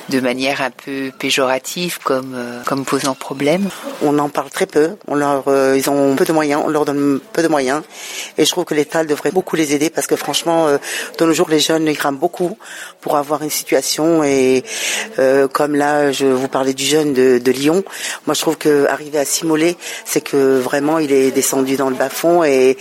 de manière un peu péjorative comme euh, comme posant problème. On en parle très peu, on leur euh, ils ont peu de moyens, on leur donne peu de moyens et je trouve que l'État devrait beaucoup les aider parce que franchement de nos jours les jeunes ils crament beaucoup pour avoir une situation et comme là je vous parlais du jeune de, de Lyon, moi je trouve que arriver à s'immoler c'est que vraiment il est descendu dans le bas fond et,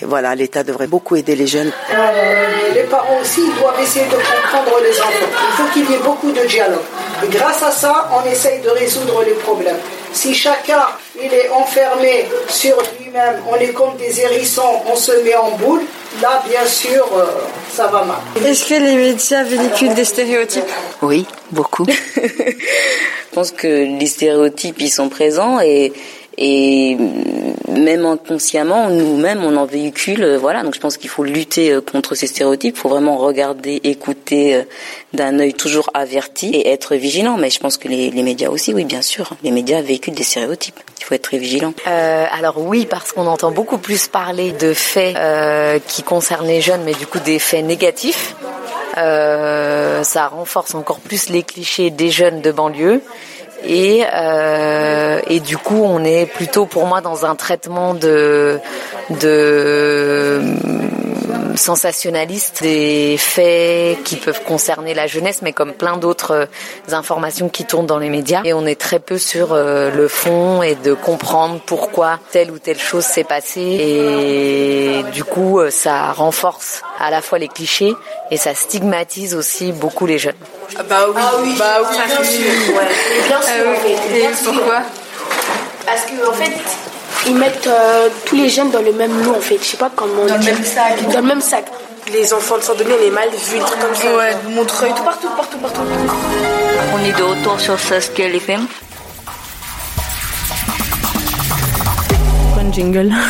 et voilà l'État devrait beaucoup aider les jeunes. Euh, les parents aussi doivent essayer de comprendre les enfants. Il faut qu'il y ait beaucoup de dialogue. Et grâce à ça, on essaye de résoudre les problèmes. Si chacun il est enfermé sur lui-même, on est comme des hérissons, on se met en boule, là bien sûr euh, ça va mal. Est-ce que les médias véhiculent des stéréotypes Oui, beaucoup. Je pense que les stéréotypes ils sont présents et et même inconsciemment, nous-mêmes, on en véhicule. Euh, voilà, donc je pense qu'il faut lutter euh, contre ces stéréotypes. Il faut vraiment regarder, écouter euh, d'un œil toujours averti et être vigilant. Mais je pense que les, les, médias aussi, oui, bien sûr, les médias véhiculent des stéréotypes. Il faut être très vigilant. Euh, alors oui, parce qu'on entend beaucoup plus parler de faits euh, qui concernent les jeunes, mais du coup des faits négatifs. Euh, ça renforce encore plus les clichés des jeunes de banlieue. Et, euh, et du coup, on est plutôt pour moi dans un traitement de, de sensationnaliste des faits qui peuvent concerner la jeunesse, mais comme plein d'autres euh, informations qui tournent dans les médias. Et on est très peu sur euh, le fond et de comprendre pourquoi telle ou telle chose s'est passée. Et du coup, euh, ça renforce à la fois les clichés et ça stigmatise aussi beaucoup les jeunes. Ah bah oui, ah oui bah oui, bien sûr. Ouais. Bien sûr, Et pourquoi Parce que en fait, ils mettent euh, tous les jeunes dans le même lot en fait. Je sais pas comment. Dans le même sac. Dans le même sac. Les enfants de Saint-Denis, on est mal vus, comme ça. Ouais, Montreuil, tout partout, partout, partout. On est de retour sur Saskia FM. Bon jingle.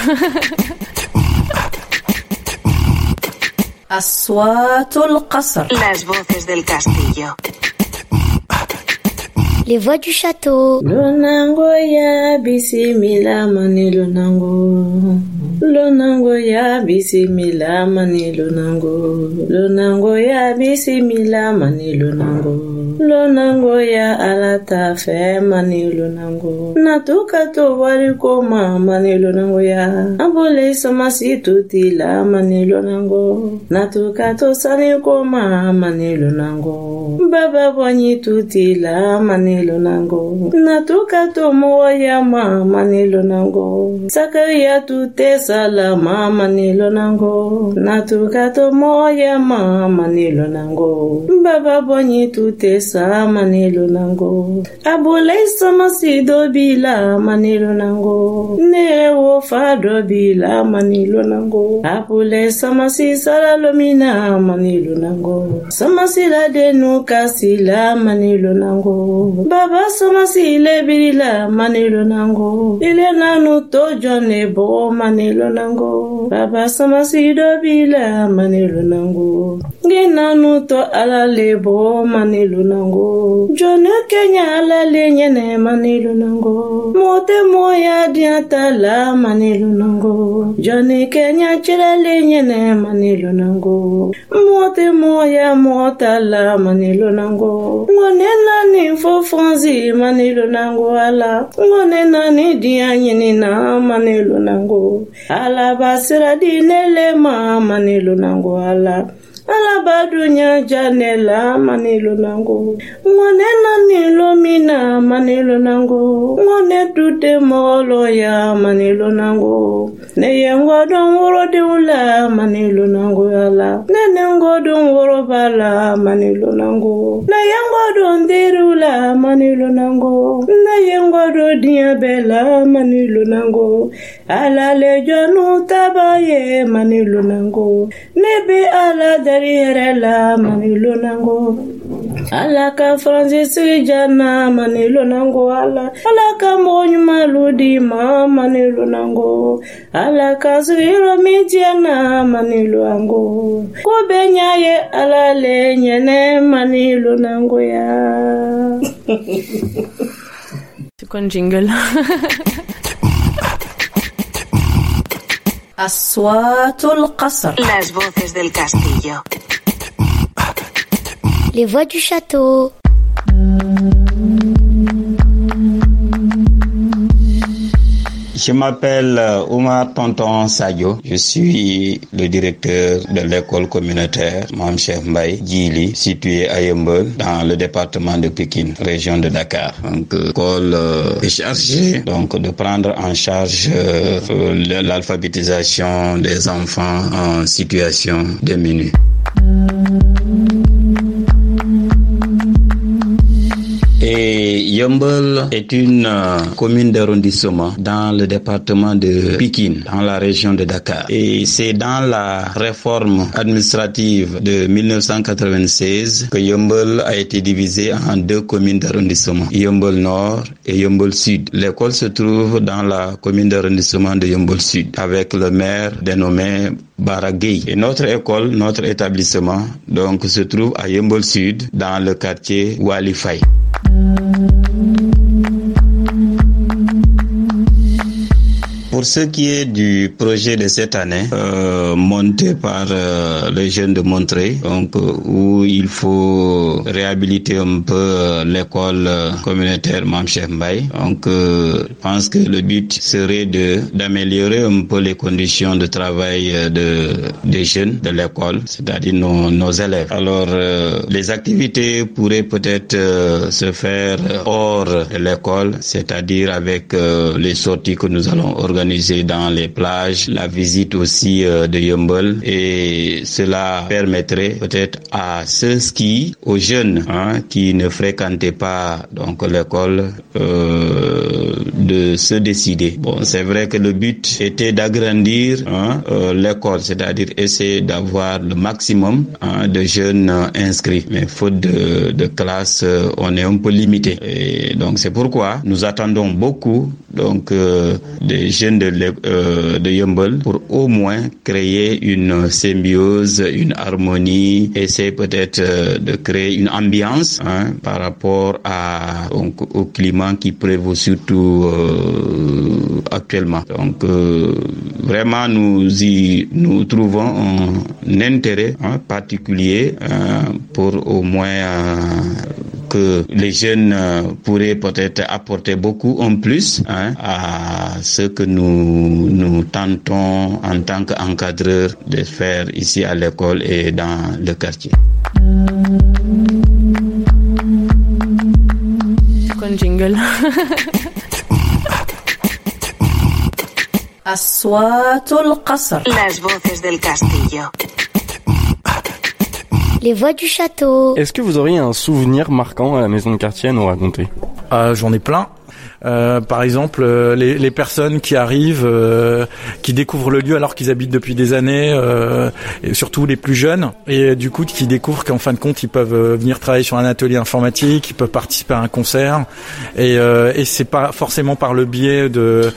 أصوات القصر Las voces del castillo les voix du château. Lonango ya bisimila mani lonango. Lonango ya bisimila mani lonango. Lonango ya bisimila mani lonango. Lonango ya alata fe mani lonango. Natuka to wari koma mani lonango ya. Tuti la mani lonango. Natuka to sani koma mani lonango. Baba bwanyi tuti la mani manelo nango. Natuka tomowa ya ma manelo nango. Sakaya tute salama manelo nango. Natuka tomowa ya ma manelo nango. Baba bonyi tute sa manelo nango. Abulai samasi dɔ b'i la manelo nango. Ne yɛrɛ wo fa dɔ b'i la manelo nango. Abulai samasi saralo min na manelo nango. Samasi la denu kasi la manelo nango. baba samasi ile birila manilo nango. Ile nanu tojo nebo manilo nango. Baba samasi do bila manilo nango. Nge nanu to ala lebo manilo nango. Jone kenya ala le nyene manilo nango. Mote moya diata la manilo nango. Jone kenya chira le nyene manilo nango. Mote moya mota la manilo nango. Ngone nani fofo fonzi manilo nango ala. Ngone nani dia nyini na manilo nango. Ala basira di nele ma manilu nango ala ala badunya janela manilu nango. Ngone nanilo mina manilu nango. Ngone dute molo ya manilu nango. Ne yengo don woro de ula manilu nango ala. Ne nengo don woro bala manilu nango. Ne yengo don deru la nango. Ne yengo do dia bela nango ala le jonu tabaye manilu nango. Ne be ala dari yɛrɛ la manilu nango. Ala ka faransisi janna manilu nango. Ala ala ka mɔgɔ ɲumanlu di ma manilu nango. Ala ka sigiyɔrɔ min tiɲɛna manilu nango. Ko ɲa ye ala le ɲɛnɛ manilu nango ya. C'est quoi jingle Las voces del castillo. Les voix du château. Je m'appelle Omar Tonton Sadio. Je suis le directeur de l'école communautaire Mam Chef Mbaye Djili, située à Yembol, dans le département de Pékin, région de Dakar. Donc, l'école euh, est chargée donc de prendre en charge euh, l'alphabétisation des enfants en situation de menu. Yombol est une euh, commune d'arrondissement dans le département de Pékin, dans la région de Dakar. Et c'est dans la réforme administrative de 1996 que Yombol a été divisé en deux communes d'arrondissement, Yombol Nord et Yombol Sud. L'école se trouve dans la commune d'arrondissement de Yombol Sud, avec le maire dénommé Baragay. Et notre école, notre établissement, donc, se trouve à Yombol Sud, dans le quartier Walifay. Pour ce qui est du projet de cette année, euh, monté par euh, les jeunes de donc euh, où il faut réhabiliter un peu euh, l'école euh, communautaire Mamchef Mbaye. Donc, euh, je pense que le but serait de d'améliorer un peu les conditions de travail de des jeunes de l'école, c'est-à-dire nos, nos élèves. Alors, les activités pourraient peut-être se faire hors de l'école, c'est-à-dire avec les sorties que nous allons organiser dans les plages, la visite aussi euh, de Yumble et cela permettrait peut-être à ceux qui, aux jeunes hein, qui ne fréquentaient pas donc l'école, euh, de se décider. Bon, c'est vrai que le but était d'agrandir hein, euh, l'école, c'est-à-dire essayer d'avoir le maximum hein, de jeunes inscrits. Mais faute de, de classe, on est un peu limité. Et donc c'est pourquoi nous attendons beaucoup donc euh, des jeunes de, euh, Yumble pour au moins créer une symbiose, une harmonie, essayer peut-être euh, de créer une ambiance hein, par rapport à au climat qui prévaut surtout euh, actuellement. Donc euh, vraiment nous y nous trouvons un intérêt hein, particulier hein, pour au moins que les jeunes euh, pourraient peut-être apporter beaucoup en plus hein, à ce que nous, nous tentons en tant qu'encadreurs de faire ici à l'école et dans le quartier. jingle? Del castillo. Les voix du château. Est-ce que vous auriez un souvenir marquant à la maison de quartier à nous raconter? Euh, J'en ai plein. Euh, par exemple, euh, les, les personnes qui arrivent, euh, qui découvrent le lieu alors qu'ils habitent depuis des années, euh, et surtout les plus jeunes, et du coup qui découvrent qu'en fin de compte ils peuvent venir travailler sur un atelier informatique, ils peuvent participer à un concert, et, et c'est pas forcément par le biais de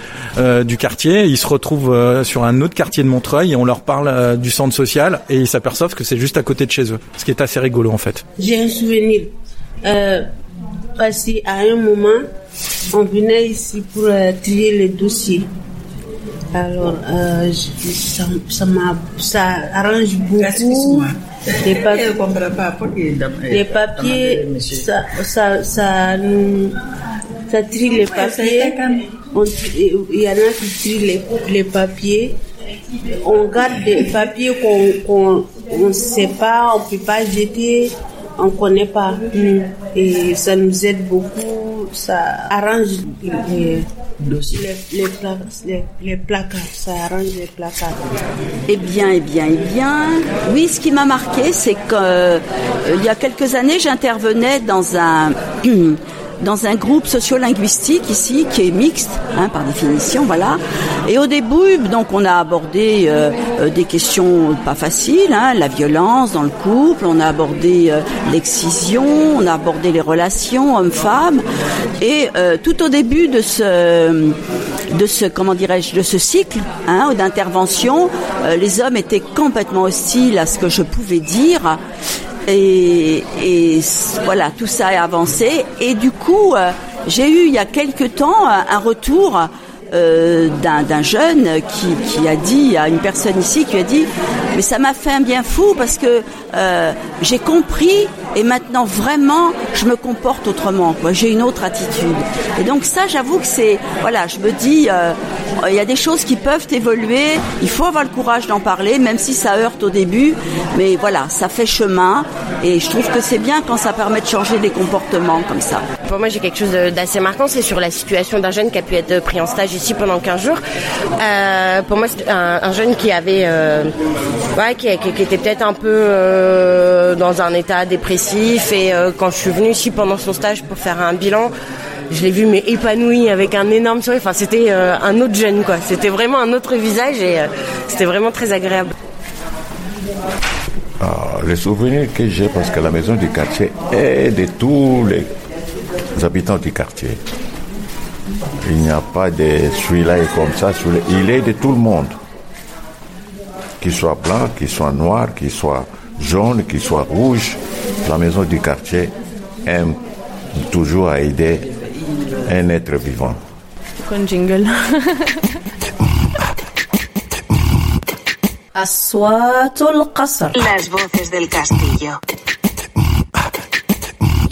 du quartier, ils se retrouvent sur un autre quartier de Montreuil et on leur parle du centre social et ils s'aperçoivent que c'est juste à côté de chez eux, ce qui est assez rigolo en fait. J'ai un souvenir. Parce qu'à un moment, on venait ici pour euh, trier les dossiers. Alors, euh, je- ça, ça, m'a- ça arrange beaucoup. Les papiers, les papiers ça, ça, ça, nous, ça trie les papiers. il y en a qui trient les, les papiers. On garde des papiers qu'on ne sait pas, on ne peut pas jeter, on ne connaît pas. Et ça nous aide beaucoup, ça arrange les, les, les, les, placards, ça arrange les placards. Eh bien, eh bien, eh bien, oui, ce qui m'a marqué, c'est qu'il euh, y a quelques années, j'intervenais dans un dans un groupe sociolinguistique ici qui est mixte, hein, par définition, voilà. Et au début, donc, on a abordé euh, euh, des questions pas faciles, hein, la violence dans le couple, on a abordé euh, l'excision, on a abordé les relations hommes-femmes, et tout au début de ce de ce comment dirais-je de ce cycle hein, d'intervention, les hommes étaient complètement hostiles à ce que je pouvais dire et, voilà, tout ça a avancé. Et du coup, euh, j'ai eu il y a quelque temps un retour euh, d'un jeune qui, a dit à une personne ici qui a dit mais ça m'a fait un bien fou parce que euh, j'ai compris et maintenant vraiment je me comporte autrement. J'ai une autre attitude. Et donc ça j'avoue que c'est voilà je me dis euh, il y a des choses qui peuvent évoluer. Il faut avoir le courage d'en parler même si ça heurte au début. Mais voilà ça fait chemin. Et je trouve que c'est bien quand ça permet de changer des comportements comme ça. Pour moi j'ai quelque chose d'assez marquant c'est sur la situation d'un jeune qui a pu être pris en stage ici pendant 15 jours. Euh, pour moi, c'est un, jeune qui avait, euh, qui, était peut-être un peu dans un état dépressif. Et quand je suis venue ici pendant son stage pour faire un bilan, je l'ai vu mais épanoui avec un énorme sourire. Enfin, c'était un autre jeune, quoi. C'était vraiment un autre visage et c'était vraiment très agréable. Ah, les souvenirs que j'ai, parce que la maison du quartier est de tous les habitants du quartier. Il n'y a pas de celui-là est comme ça, il est de tout le monde. Qu'il soit blanc, qu'il soit noir, qu'il soit jaune, qu'il soit rouge, la maison du quartier aime toujours à aider un être vivant. Jingle. Las voces del castillo.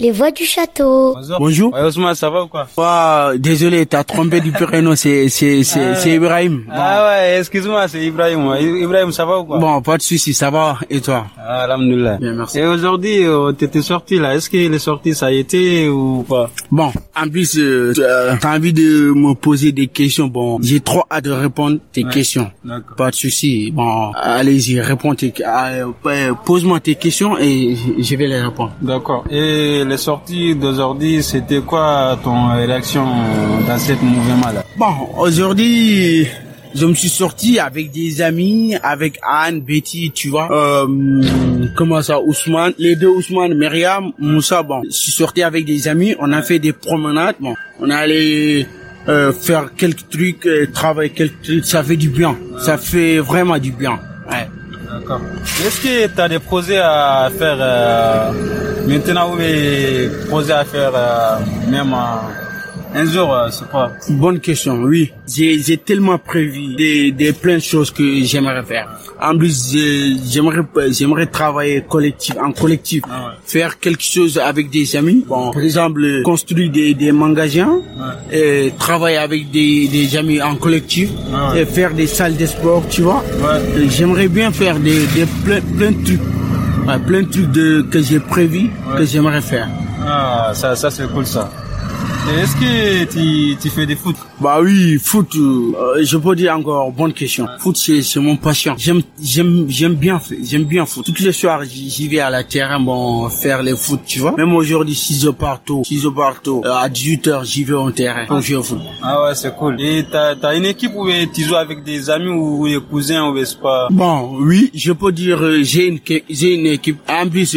Les voix du château. Bonjour. Ousmane, ça va ou quoi ah, Désolé, t'as trompé du prénom, c'est c'est c'est c'est Ibrahim. Ah ouais, excuse-moi, c'est Ibrahim. Ibrahim, ça va ou quoi Bon, pas de souci, ça va. Et toi ah, Alhamdulillah. Bien, merci. Et aujourd'hui, euh, t'étais sorti là. Est-ce qu'il est sorti, ça a été ou pas Bon, en plus, euh, t'as envie de me poser des questions. Bon, j'ai trop hâte de répondre tes questions. D'accord. Pas de souci. Bon, allez-y, réponds tes, euh, pose-moi tes questions et je vais les répondre. D'accord. Et sorties d'aujourd'hui, c'était quoi ton réaction dans cette mouvement-là Bon, aujourd'hui, je me suis sorti avec des amis, avec Anne, Betty, tu vois. Euh, comment ça, Ousmane, les deux Ousmane, Myriam, Moussa, bon. Je suis sorti avec des amis, on a fait des promenades, bon. On allé euh, faire quelques trucs, euh, travailler quelques trucs, ça fait du bien. Ça fait vraiment du bien. D'accord. Est-ce que tu as des projets à faire euh, maintenant ou des projets à faire euh, même un jour, euh, c'est pas Bonne question, oui. J'ai tellement prévu des, des plein de choses que j'aimerais faire. En plus, j'aimerais j'aimerais travailler collectif, en collectif, ah faire quelque chose avec des amis. Bon, par exemple, construire des, des magasins, et travailler avec des, des amis en collectif, ah et faire des salles de sport, tu vois. J'aimerais bien faire des, des plein, plein de trucs, plein de trucs de, que j'ai prévu, que j'aimerais faire. Ah, ça, ça c'est cool ça. Est-ce que tu, tu fais des foot? Bah oui, foot, euh, je peux dire encore, bonne question. Foot, c'est, mon passion. J'aime, j'aime, j'aime bien, j'aime bien foot. Toutes les soirs, j'y vais à la terrain, bon, faire les foot, tu vois. Même aujourd'hui, si je pars tôt, si je pars tôt, euh, à 18h, j'y vais au terrain pour jouer au foot. Ah ouais, c'est cool. Et t'as, t'as une équipe où tu joues avec des amis ou des cousins ou c'est pas Bon, oui, je peux dire, euh, j'ai une, j'ai une équipe. En plus,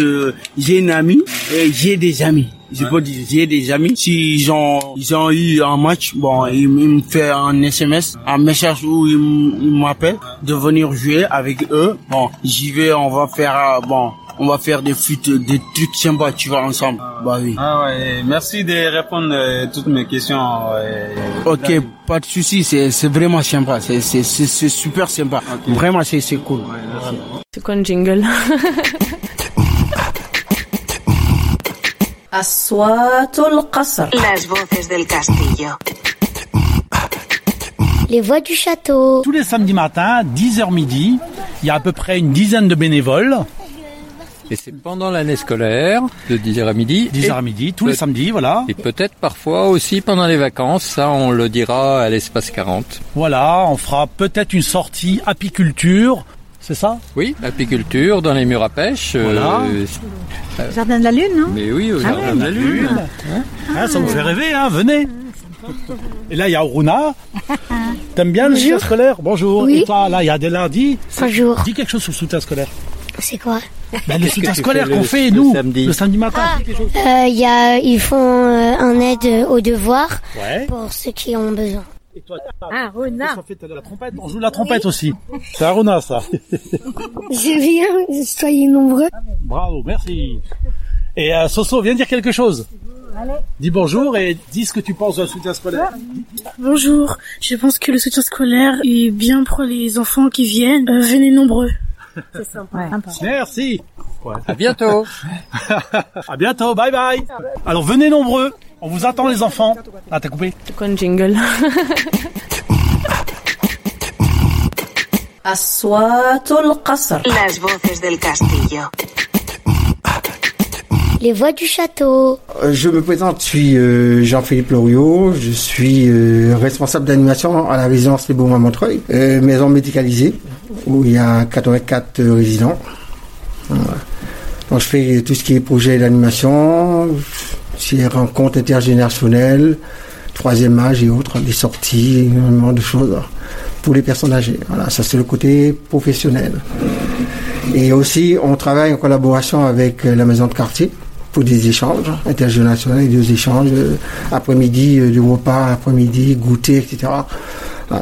j'ai une amie et j'ai des amis. Je peux dire, j'ai des amis. S'ils ont, ils ont eu un match, bon, ils, me font un SMS, un message où ils, m'appellent de venir jouer avec eux. Bon, j'y vais, on va faire, euh, bon, on va faire des fuites, des trucs sympas, tu vois, ensemble. Bah oui. Ah ouais, merci de répondre à euh, toutes mes questions. ok, pas de souci, c'est, c'est vraiment sympa, c'est, c'est, c'est, super sympa. Vraiment, c'est, c'est cool. c'est quoi un jingle? Las voces del castillo. Les voix du château. Tous les samedis matins, 10h midi, il y a à peu près une dizaine de bénévoles. Et c'est pendant l'année scolaire, de 10h à midi. 10h à midi, tous les samedis, voilà. Et peut-être parfois aussi pendant les vacances, ça on le dira à l'espace 40. Voilà, on fera peut-être une sortie apiculture, c'est ça Oui, apiculture dans les murs à pêche. Voilà. euh, Jardin de la Lune, non mais oui, au Ah jardin ouais. de la Lune. Hein, ça vous fait rêver, hein Venez. Et là, il y a Aruna. T'aimes bien le soutien scolaire Bonjour. Oui. Et toi, là, il y a des lundis. Bonjour. Dis quelque chose sur le soutien scolaire. C'est quoi Ben, le soutien scolaire qu'on fait, le nous, samedi le samedi matin. Euh, il y a, Ils font euh, un aide aux devoirs Ouais. pour ceux qui ont besoin. Et toi, Ah, Rona. on fait de la trompette. On joue de la trompette aussi. C'est Aruna, ça. C'est bien, soyez nombreux. Bravo, merci. Et euh, Soso, viens dire quelque chose. Dis bonjour et dis ce que tu penses de soutien scolaire. Bonjour, je pense que le soutien scolaire est bien pour les enfants qui viennent. Euh, venez nombreux. C'est sympa. Merci. À bientôt. à bientôt. Bye bye. Alors venez nombreux. On vous attend les enfants. Ah, t'as coupé Con jingle. Las voces del castillo. Les voix du château. Euh, je me présente, je suis euh, Jean-Philippe Loriot, je suis euh, responsable d'animation à la résidence Les Beaumont Montreuil, maison médicalisée, où il y a 84 résidents. Donc je fais tout ce qui est projet d'animation, c'est rencontres intergénérationnelles, troisième âge et autres, des sorties, énormément de choses pour les personnes âgées. Voilà, ça c'est le côté professionnel. Et aussi, on travaille en collaboration avec euh, la maison de quartier pour des échanges intergénérationnels, des échanges euh, après-midi, euh, de repas, après-midi, goûter, etc.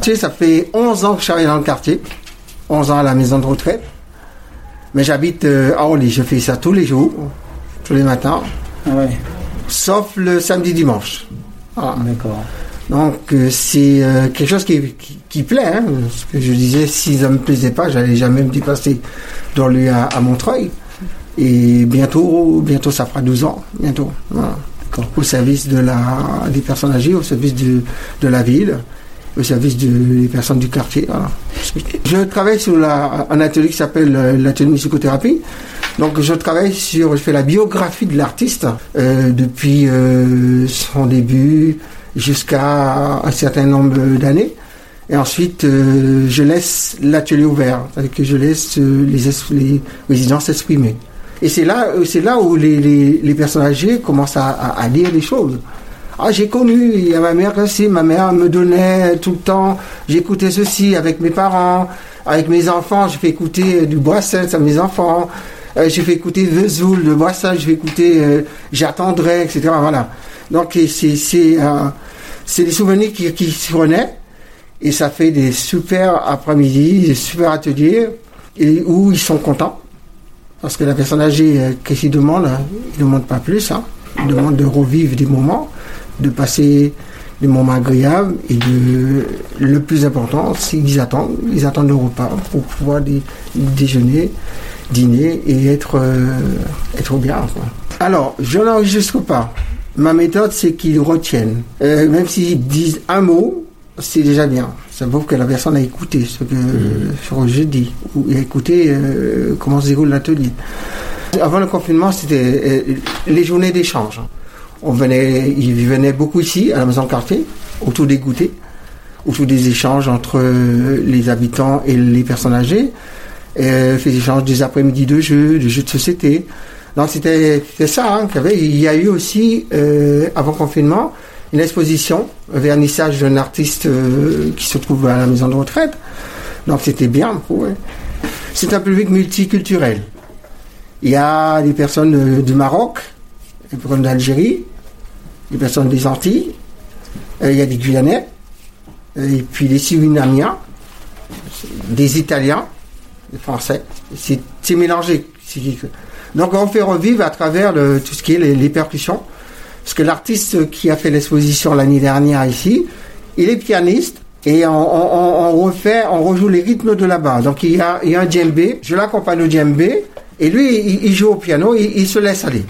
Tu sais, ça fait 11 ans que je travaille dans le quartier, 11 ans à la maison de retraite. Mais j'habite à Orly, je fais ça tous les jours, tous les matins. Sauf le samedi dimanche. D'accord. Donc euh, c'est euh, quelque chose qui, qui, qui plaît. Hein, parce que je disais, si ça me plaisait pas, j'allais jamais me déplacer dans lui à, à Montreuil. Et bientôt, bientôt ça fera 12 ans, bientôt. Voilà. Au service de la, des personnes âgées, au service de, de la ville, au service de- des personnes du quartier. Je travaille sur un atelier qui s'appelle euh, l'atelier musicothérapie. Donc je travaille sur, je fais la biographie de l'artiste euh, depuis euh, son début jusqu'à un certain nombre d'années. Et ensuite, je laisse l'atelier ouvert, c'est-à-dire que je laisse les, es- les résidents s'exprimer. Et c'est là, c'est là où les, les, les personnes âgées commencent à, à, dire des choses. Ah, j'ai connu, il y a ma mère aussi, ma mère me donnait tout le temps, j'écoutais ceci avec mes parents, avec mes enfants, je fais écouter euh, du Brassens à mes enfants, euh, je fais écouter Vesoul de Brassens, je fais écouter euh, J'attendrai, etc. Voilà. Donc, c'est, c'est, des souvenirs qui, qui se renaissent, et ça fait des super après-midi, des super ateliers, où ils sont contents. Parce que la personne âgée, euh, qu'est-ce qu'il demande hein? Il ne demande pas plus. Hein. Il demande de revivre des moments, de passer des moments agréables. Et de, le plus important, c'est qu'ils attendent. Ils attendent le repas pour pouvoir dé- déjeuner, dîner et être, euh, être bien. Alors, je n'enregistre pas. Ma méthode, c'est qu'ils retiennent. Euh, même s'ils disent un mot, c'est déjà bien. Ça prouve que la personne a écouté ce que, ce que je dis, ou a écouté euh, comment se déroule l'atelier. Avant le confinement, c'était les journées d'échange. On venait, ils venaient beaucoup ici, à la maison de quartier, autour des goûters, autour des échanges entre les habitants et les personnes âgées. Et, euh, des échanges des après-midi de jeux, de jeux de société. Donc c'était ça hein, qu'il y avait. Il y a eu aussi, euh, avant confinement, une exposition, un vernissage d'un artiste euh, qui se trouve à la maison de retraite. Donc c'était bien. ouais. C'est un public multiculturel. Il y a des personnes du Maroc, des personnes d'Algérie, des personnes des Antilles, euh, il y a des Guyanais, euh, et puis des Surinamiens, des Italiens, des Français. C'est mélangé. Donc on fait revivre à travers tout ce qui est les, percussions. Parce que l'artiste qui a fait l'exposition l'année dernière ici, il est pianiste et on, refait, on rejoue les rythmes de là-bas. Donc il y a, un djembé, je l'accompagne au djembé et lui il, joue au piano, il se laisse aller.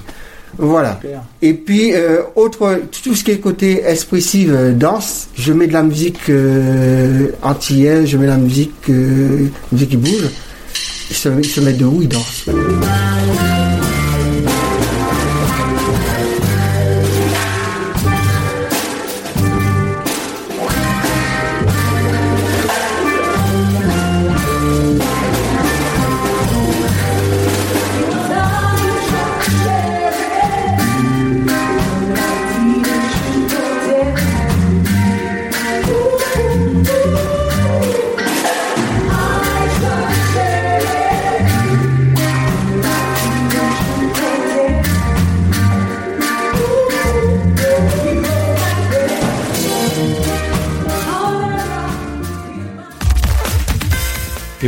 Voilà. Et puis, euh, autre, tout ce qui est côté expressif, euh, danse, je mets de la musique euh, antillaise, je mets de la musique, euh, musique qui bouge. Ils se, ils se mettent debout, ils dansent.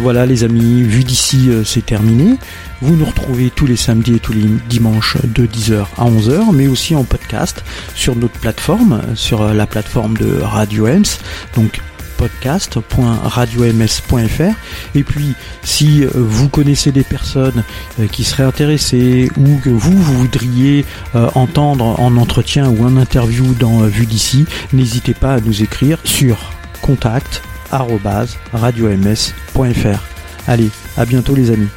Voilà les amis, vu d'ici euh, c'est terminé. Vous nous retrouvez tous les samedis et tous les dimanches de 10h à 11h, mais aussi en podcast sur notre plateforme, sur euh, la plateforme de Radio Ems, donc podcast.radioms.fr et puis si euh, vous connaissez des personnes qui seraient intéressées ou que vous, vous voudriez entendre en entretien ou en interview dans Vue d'ici, n'hésitez pas à nous écrire sur contact radioms.fr. Allez, à bientôt les amis.